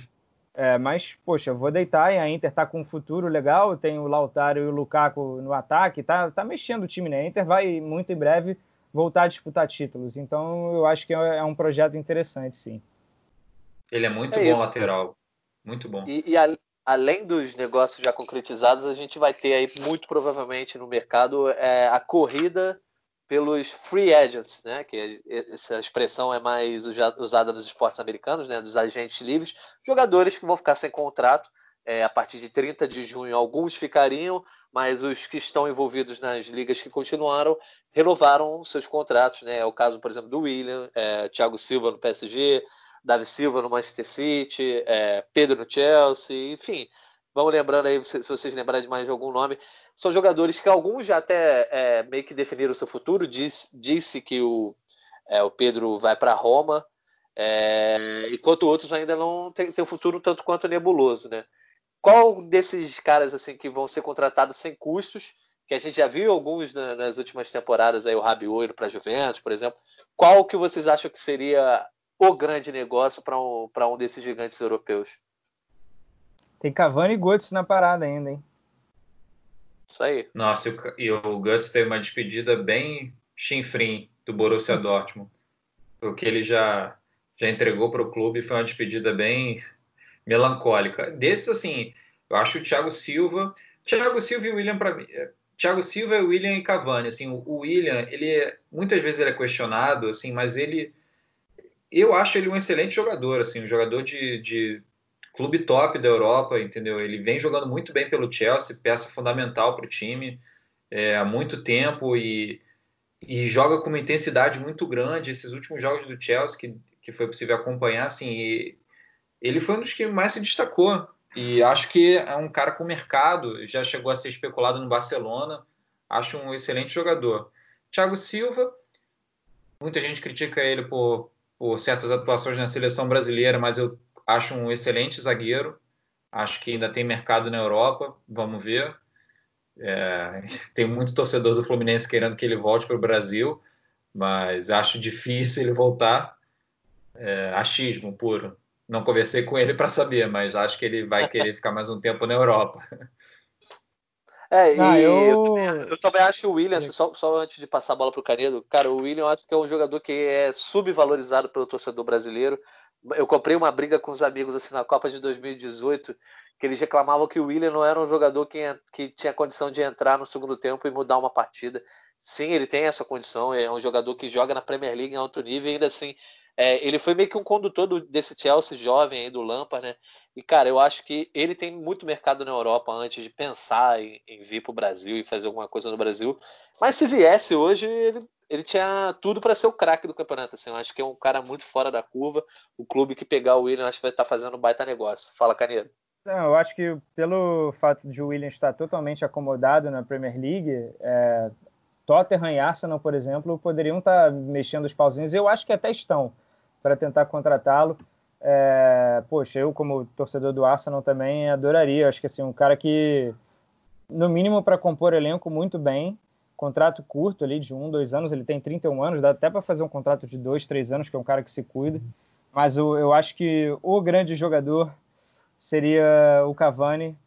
É, mas, poxa, eu vou deitar e a Inter tá com um futuro legal, tem o Lautaro e o Lukaku no ataque, tá, tá mexendo o time, né? A Inter vai muito em breve voltar a disputar títulos, então eu acho que é, é um projeto interessante, sim. Ele é muito é bom isso. lateral, muito bom. E, e a, além dos negócios já concretizados, a gente vai ter aí muito provavelmente no mercado é, a corrida pelos free agents, né? Que essa expressão é mais usada nos esportes americanos, né? Dos agentes livres, jogadores que vão ficar sem contrato é, a partir de 30 de junho. Alguns ficariam, mas os que estão envolvidos nas ligas que continuaram renovaram seus contratos, né? É o caso, por exemplo, do William, é, Thiago Silva no PSG, Davi Silva no Manchester City, é, Pedro no Chelsea, enfim. Vamos lembrando aí, se vocês lembrarem de mais de algum nome, são jogadores que alguns já até é, meio que definiram o seu futuro. Diz, disse que o, é, o Pedro vai para Roma, é, enquanto outros ainda não têm um futuro tanto quanto nebuloso, né? Qual desses caras assim que vão ser contratados sem custos, que a gente já viu alguns na, nas últimas temporadas, aí o Rabiot para Juventus, por exemplo, qual que vocês acham que seria o grande negócio para um, um desses gigantes europeus? Tem Cavani e Götze na parada ainda, hein? Isso aí. Nossa, e o Guts teve uma despedida bem chinfrim do Borussia Dortmund. O que ele já, já entregou para o clube foi uma despedida bem melancólica. Desses, assim, eu acho o Thiago Silva. Thiago Silva e o William, para mim. É, Thiago Silva, William e Cavani. Assim, o William, ele é, muitas vezes ele é questionado, assim, mas ele. Eu acho ele um excelente jogador, assim, um jogador de, de clube top da Europa, entendeu? Ele vem jogando muito bem pelo Chelsea, peça fundamental para o time é, há muito tempo e, e joga com uma intensidade muito grande. Esses últimos jogos do Chelsea que, que foi possível acompanhar, assim, ele foi um dos que mais se destacou. E acho que é um cara com mercado, já chegou a ser especulado no Barcelona. Acho um excelente jogador. Thiago Silva, muita gente critica ele por, por certas atuações na seleção brasileira, mas eu acho um excelente zagueiro. Acho que ainda tem mercado na Europa, vamos ver. É, *laughs* tem muito torcedor do Fluminense querendo que ele volte para o Brasil, mas acho difícil ele voltar. É, achismo puro. Não conversei com ele para saber, mas acho que ele vai querer ficar mais um tempo na Europa. *laughs* É, e ah, eu... Eu, também, eu... também, acho o William, assim, só, só antes de passar a bola para o Canedo, cara, o William eu acho que é um jogador que é subvalorizado pelo torcedor brasileiro. Eu comprei uma briga com os amigos assim na Copa de 2018, que eles reclamavam que o William não era um jogador que, que tinha condição de entrar no segundo tempo e mudar uma partida. Sim, ele tem essa condição, é um jogador que joga na Premier League em alto nível e ainda assim é, ele foi meio que um condutor do, desse Chelsea jovem aí do Lampard, né? E cara, eu acho que ele tem muito mercado na Europa antes de pensar em, em vir para o Brasil e fazer alguma coisa no Brasil. Mas se viesse hoje, ele, ele tinha tudo para ser o craque do campeonato. Assim, eu acho que é um cara muito fora da curva. O clube que pegar o William acho que vai estar tá fazendo um baita negócio. Fala, Canedo. Não, eu acho que pelo fato de o William estar totalmente acomodado na Premier League, é, Tottenham e Arsenal, por exemplo, poderiam estar tá mexendo os pauzinhos. Eu acho que até estão para tentar contratá-lo. É, poxa, eu como torcedor do Arsenal também adoraria. Acho que assim um cara que no mínimo para compor elenco muito bem, contrato curto ali de um, dois anos. Ele tem 31 anos, dá até para fazer um contrato de dois, três anos, que é um cara que se cuida. Mas o, eu acho que o grande jogador seria o Cavani.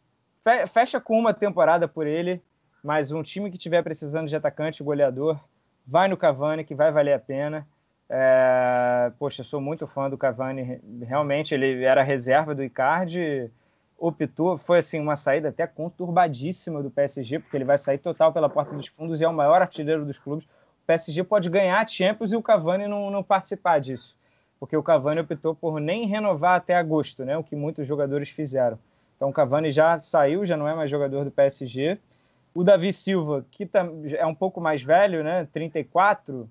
Fecha com uma temporada por ele, mas um time que tiver precisando de atacante, goleador, vai no Cavani, que vai valer a pena. É, poxa, sou muito fã do Cavani. Realmente, ele era reserva do Icardi, optou, foi assim uma saída até conturbadíssima do PSG, porque ele vai sair total pela porta dos fundos e é o maior artilheiro dos clubes. O PSG pode ganhar a Champions e o Cavani não, não participar disso, porque o Cavani optou por nem renovar até agosto, né? O que muitos jogadores fizeram. Então o Cavani já saiu, já não é mais jogador do PSG. O Davi Silva, que é um pouco mais velho, né? 34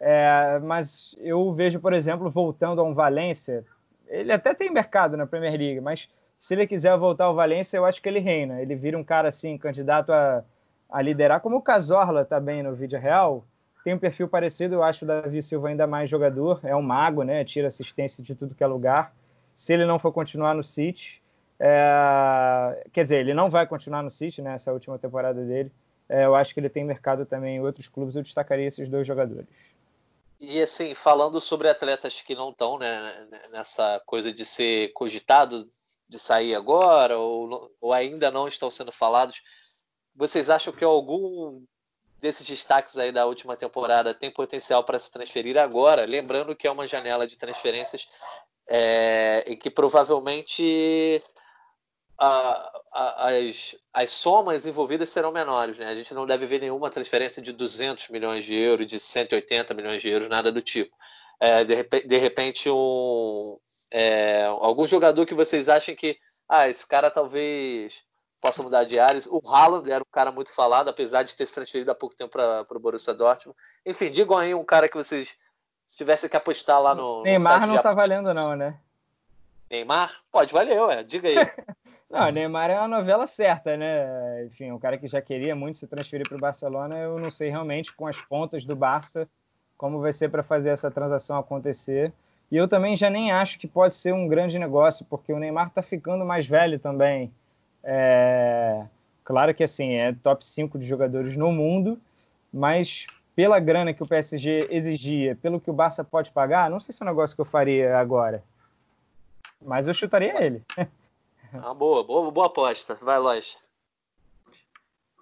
é, mas eu vejo, por exemplo, voltando a um Valência, ele até tem mercado na Premier League, mas se ele quiser voltar ao Valência, eu acho que ele reina. Ele vira um cara assim, candidato a, a liderar, como o Casorla também tá no vídeo real. Tem um perfil parecido, eu acho o Davi Silva ainda mais jogador, é um mago, né? Tira assistência de tudo que é lugar. Se ele não for continuar no City, é... quer dizer, ele não vai continuar no City, né? Última temporada dele. É, eu acho que ele tem mercado também em outros clubes. Eu destacaria esses dois jogadores. E assim, falando sobre atletas que não estão né, nessa coisa de ser cogitado de sair agora, ou, ou ainda não estão sendo falados, vocês acham que algum desses destaques aí da última temporada tem potencial para se transferir agora? Lembrando que é uma janela de transferências é, e que provavelmente a, a, as, as somas envolvidas serão menores. Né? A gente não deve ver nenhuma transferência de 200 milhões de euros, de 180 milhões de euros, nada do tipo. É, de, de, repente, um, é, algum jogador que vocês achem que ah, esse cara talvez possa mudar de áreas. O Haaland era um cara muito falado, apesar de ter se transferido há pouco tempo para o Borussia Dortmund. Enfim, digam aí um cara que vocês tivessem que apostar lá no. Neymar no não está valendo, não, né? Neymar? Pode valer, ué. Diga aí. *laughs* Não, Neymar é uma novela certa, né? Enfim, um cara que já queria muito se transferir para o Barcelona, eu não sei realmente com as pontas do Barça como vai ser para fazer essa transação acontecer. E eu também já nem acho que pode ser um grande negócio, porque o Neymar está ficando mais velho também. É... Claro que assim, é top 5 de jogadores no mundo, mas pela grana que o PSG exigia, pelo que o Barça pode pagar, não sei se é um negócio que eu faria agora. Mas eu chutaria ele. *laughs* *laughs* Ah, boa, boa, boa aposta. Vai, Lois.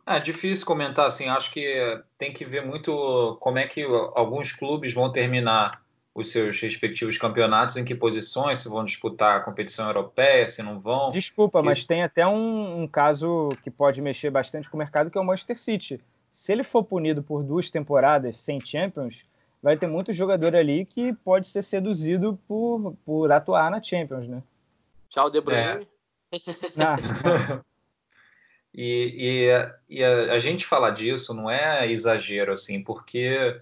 É difícil comentar assim. Acho que tem que ver muito como é que alguns clubes vão terminar os seus respectivos campeonatos, em que posições, se vão disputar a competição europeia, se não vão. Desculpa, mas tem até um, um, caso que pode mexer bastante com o mercado, que é o Manchester City. Se ele for punido por duas temporadas sem Champions, vai ter muito jogador ali que pode ser seduzido por, por atuar na Champions, né? Tchau, De Bruyne. É. *laughs* e, e, e a, a, gente falar disso não é exagero, assim, porque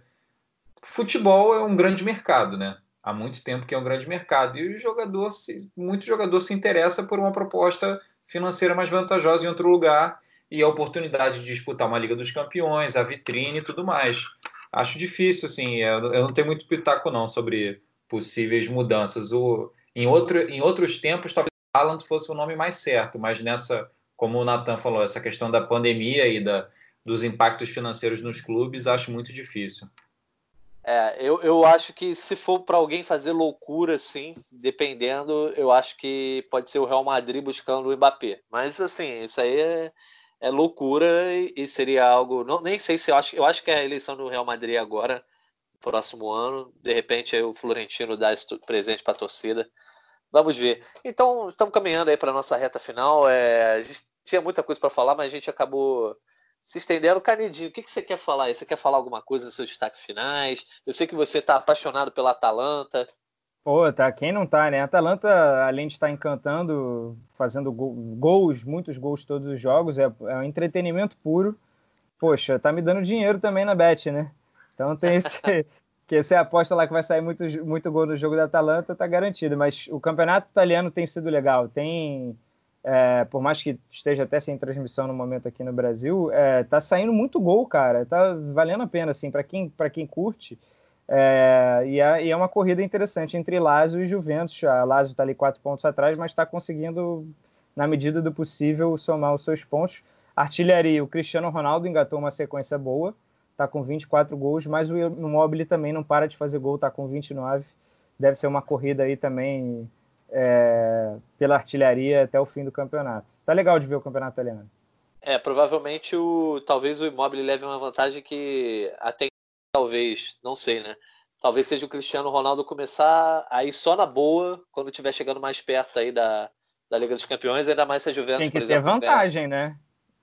futebol é um grande mercado, né? Há muito tempo que é um grande mercado. E o jogador, se, muito jogador se interessa por uma proposta financeira mais vantajosa em outro lugar e a oportunidade de disputar uma Liga dos Campeões, a vitrine e tudo mais. Acho difícil, assim, eu, eu não tenho muito pitaco não sobre possíveis mudanças. O, em, outro, em outros tempos, talvez Haaland fosse o nome mais certo, mas nessa, como o Nathan falou, essa questão da pandemia e da, dos impactos financeiros nos clubes, acho muito difícil. É, eu, eu acho que se for para alguém fazer loucura, assim, dependendo, eu acho que pode ser o Real Madrid buscando o Mbappé. Mas, assim, isso aí é, é loucura e, e, seria algo. Não, nem sei se eu acho. Eu acho que é a eleição do Real Madrid agora, próximo ano. De repente, aí o Florentino dá esse presente para a torcida. Vamos ver. Então, estamos caminhando aí para nossa reta final. É, a gente tinha muita coisa para falar, mas a gente acabou se estendendo. Canidinho, o que, que você quer falar aí? Você quer falar alguma coisa nos seus destaques finais? Eu sei que você está apaixonado pela Atalanta. Pô, tá, quem não tá, né? A Atalanta, além de estar encantando, fazendo gols, muitos gols todos os jogos, é, é um entretenimento puro. Poxa, tá me dando dinheiro também na Bet, né? Então tem *laughs* esse. Que você aposta lá que vai sair muito, muito gol no jogo da Atalanta, tá garantido. Mas o campeonato italiano tem sido legal. Tem é, por mais que esteja até sem transmissão no momento aqui no Brasil, é, tá saindo muito gol, cara. Tá valendo a pena, assim, para quem, quem curte. É, e, é, e, é, uma corrida interessante entre Lazio e Juventus. A Lazio está ali quatro pontos atrás, mas está conseguindo, na medida do possível, somar os seus pontos. Artilharia, o Cristiano Ronaldo engatou uma sequência boa, está com 24 gols, mas o Immobile também não para de fazer gol, está com 29. Deve ser uma corrida aí também é, pela artilharia até o fim do campeonato. Tá legal de ver o campeonato italiano. É, provavelmente o talvez o Immobile leve uma vantagem que até talvez, não sei, né? Talvez seja o Cristiano Ronaldo começar a ir só na boa quando estiver chegando mais perto aí da, da Liga dos Campeões, ainda mais se a Juventus, Tem que por exemplo, ter vantagem, né?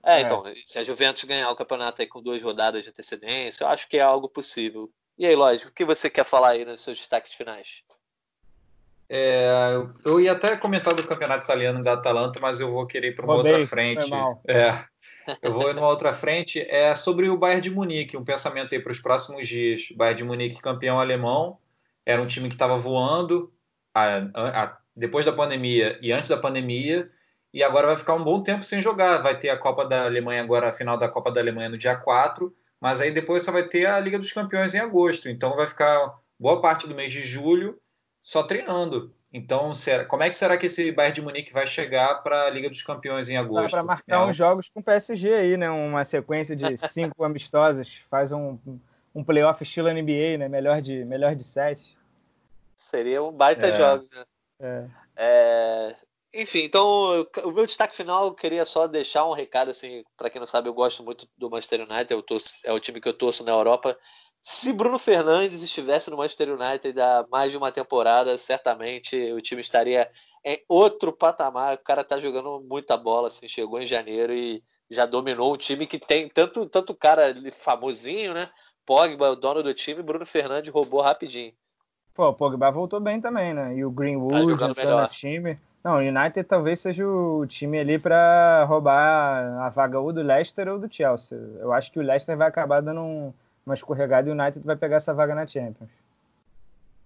É, é, então, se a Juventus ganhar o campeonato aí com duas rodadas de antecedência, eu acho que é algo possível. E aí, lógico, o que você quer falar aí nos seus destaques finais? É, eu ia até comentar do campeonato italiano da Atalanta, mas eu vou querer ir para uma Roubei, outra frente. É, eu vou ir numa outra frente. É sobre o Bayern de Munique, um pensamento aí para os próximos dias. O Bayern de Munique, campeão alemão, era um time que estava voando a, a, depois da pandemia e antes da pandemia, e agora vai ficar um bom tempo sem jogar. Vai ter a Copa da Alemanha agora, a final da Copa da Alemanha no dia 4, mas aí depois só vai ter a Liga dos Campeões em agosto. Então vai ficar boa parte do mês de julho só treinando. Então, será, como é que será que esse Bayern de Munique vai chegar para a Liga dos Campeões em agosto? Para marcar é uns jogos com o PSG aí, né? Uma sequência de *laughs* cinco amistosos, faz um, um playoff estilo NBA, né? Melhor de, melhor de sete. Seria um baita é. jogos, né? É. É... Enfim, então o meu destaque final eu queria só deixar um recado assim, para quem não sabe, eu gosto muito do Manchester United, eu torço, é o time que eu torço na Europa se Bruno Fernandes estivesse no Manchester United há mais de uma temporada, certamente o time estaria em outro patamar. O cara tá jogando muita bola, assim, chegou em janeiro e já dominou um time que tem tanto, tanto cara famosinho, né? Pogba, o dono do time, Bruno Fernandes roubou rapidinho. Pô, o Pogba voltou bem também, né? E o Greenwood tá entrou no time. Não, o United talvez seja o time ali para roubar a vaga ou do Leicester ou do Chelsea. Eu acho que o Leicester vai acabar dando um uma escorregada e o United vai pegar essa vaga na Champions.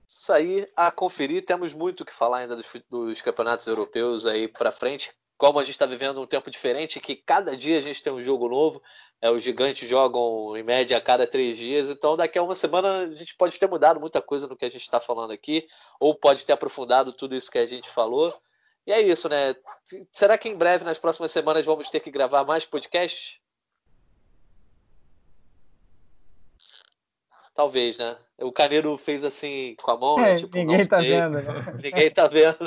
Isso aí a conferir. Temos muito o que falar ainda dos, dos campeonatos europeus aí para frente. Como a gente está vivendo um tempo diferente, que cada dia a gente tem um jogo novo. É, os gigantes jogam em média a cada três dias. Então, daqui a uma semana a gente pode ter mudado muita coisa no que a gente está falando aqui, ou pode ter aprofundado tudo isso que a gente falou. E é isso, né? Será que em breve, nas próximas semanas, vamos ter que gravar mais podcasts? talvez, né? O Caneiro fez assim com a mão, né? é, tipo, ninguém tá sei. vendo, né? *laughs* Ninguém tá vendo.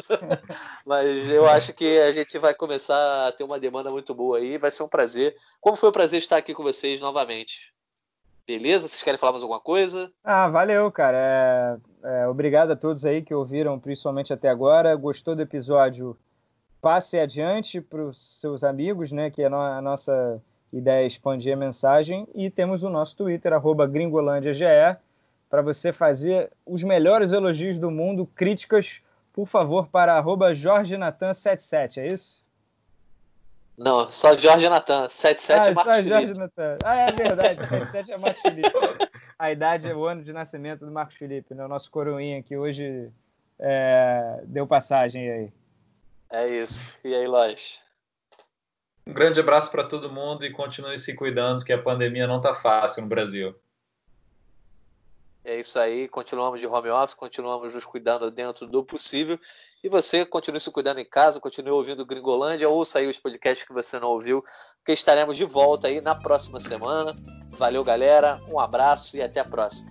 Mas eu acho que a gente vai começar a ter uma demanda muito boa aí, vai ser um prazer. Como foi um prazer estar aqui com vocês novamente. Beleza? Vocês querem falar mais alguma coisa? Ah, valeu, cara. É, é, obrigado a todos aí que ouviram, principalmente até agora. Gostou do episódio? Passe adiante para os seus amigos, né? Que é a nossa ideia é expandir a mensagem. E temos o nosso Twitter, gringolândiage, para você fazer os melhores elogios do mundo, críticas, por favor, para arroba jorgenatan77, é isso? Não, só Jorge Natan. 77 ah, é Marcos só Jorge Natan. Ah, é verdade. 77 é Marcos Felipe. A idade é o ano de nascimento do Marcos Felipe, né? O nosso coroinha que hoje é, deu passagem aí. É isso. E aí, Lois? Um grande abraço para todo mundo e continue se cuidando, que a pandemia não está fácil no Brasil. É isso aí. Continuamos de home office, continuamos nos cuidando dentro do possível. E você continue se cuidando em casa, continue ouvindo Gringolândia, ouça aí os podcasts que você não ouviu, porque estaremos de volta aí na próxima semana. Valeu, galera. Um abraço e até a próxima.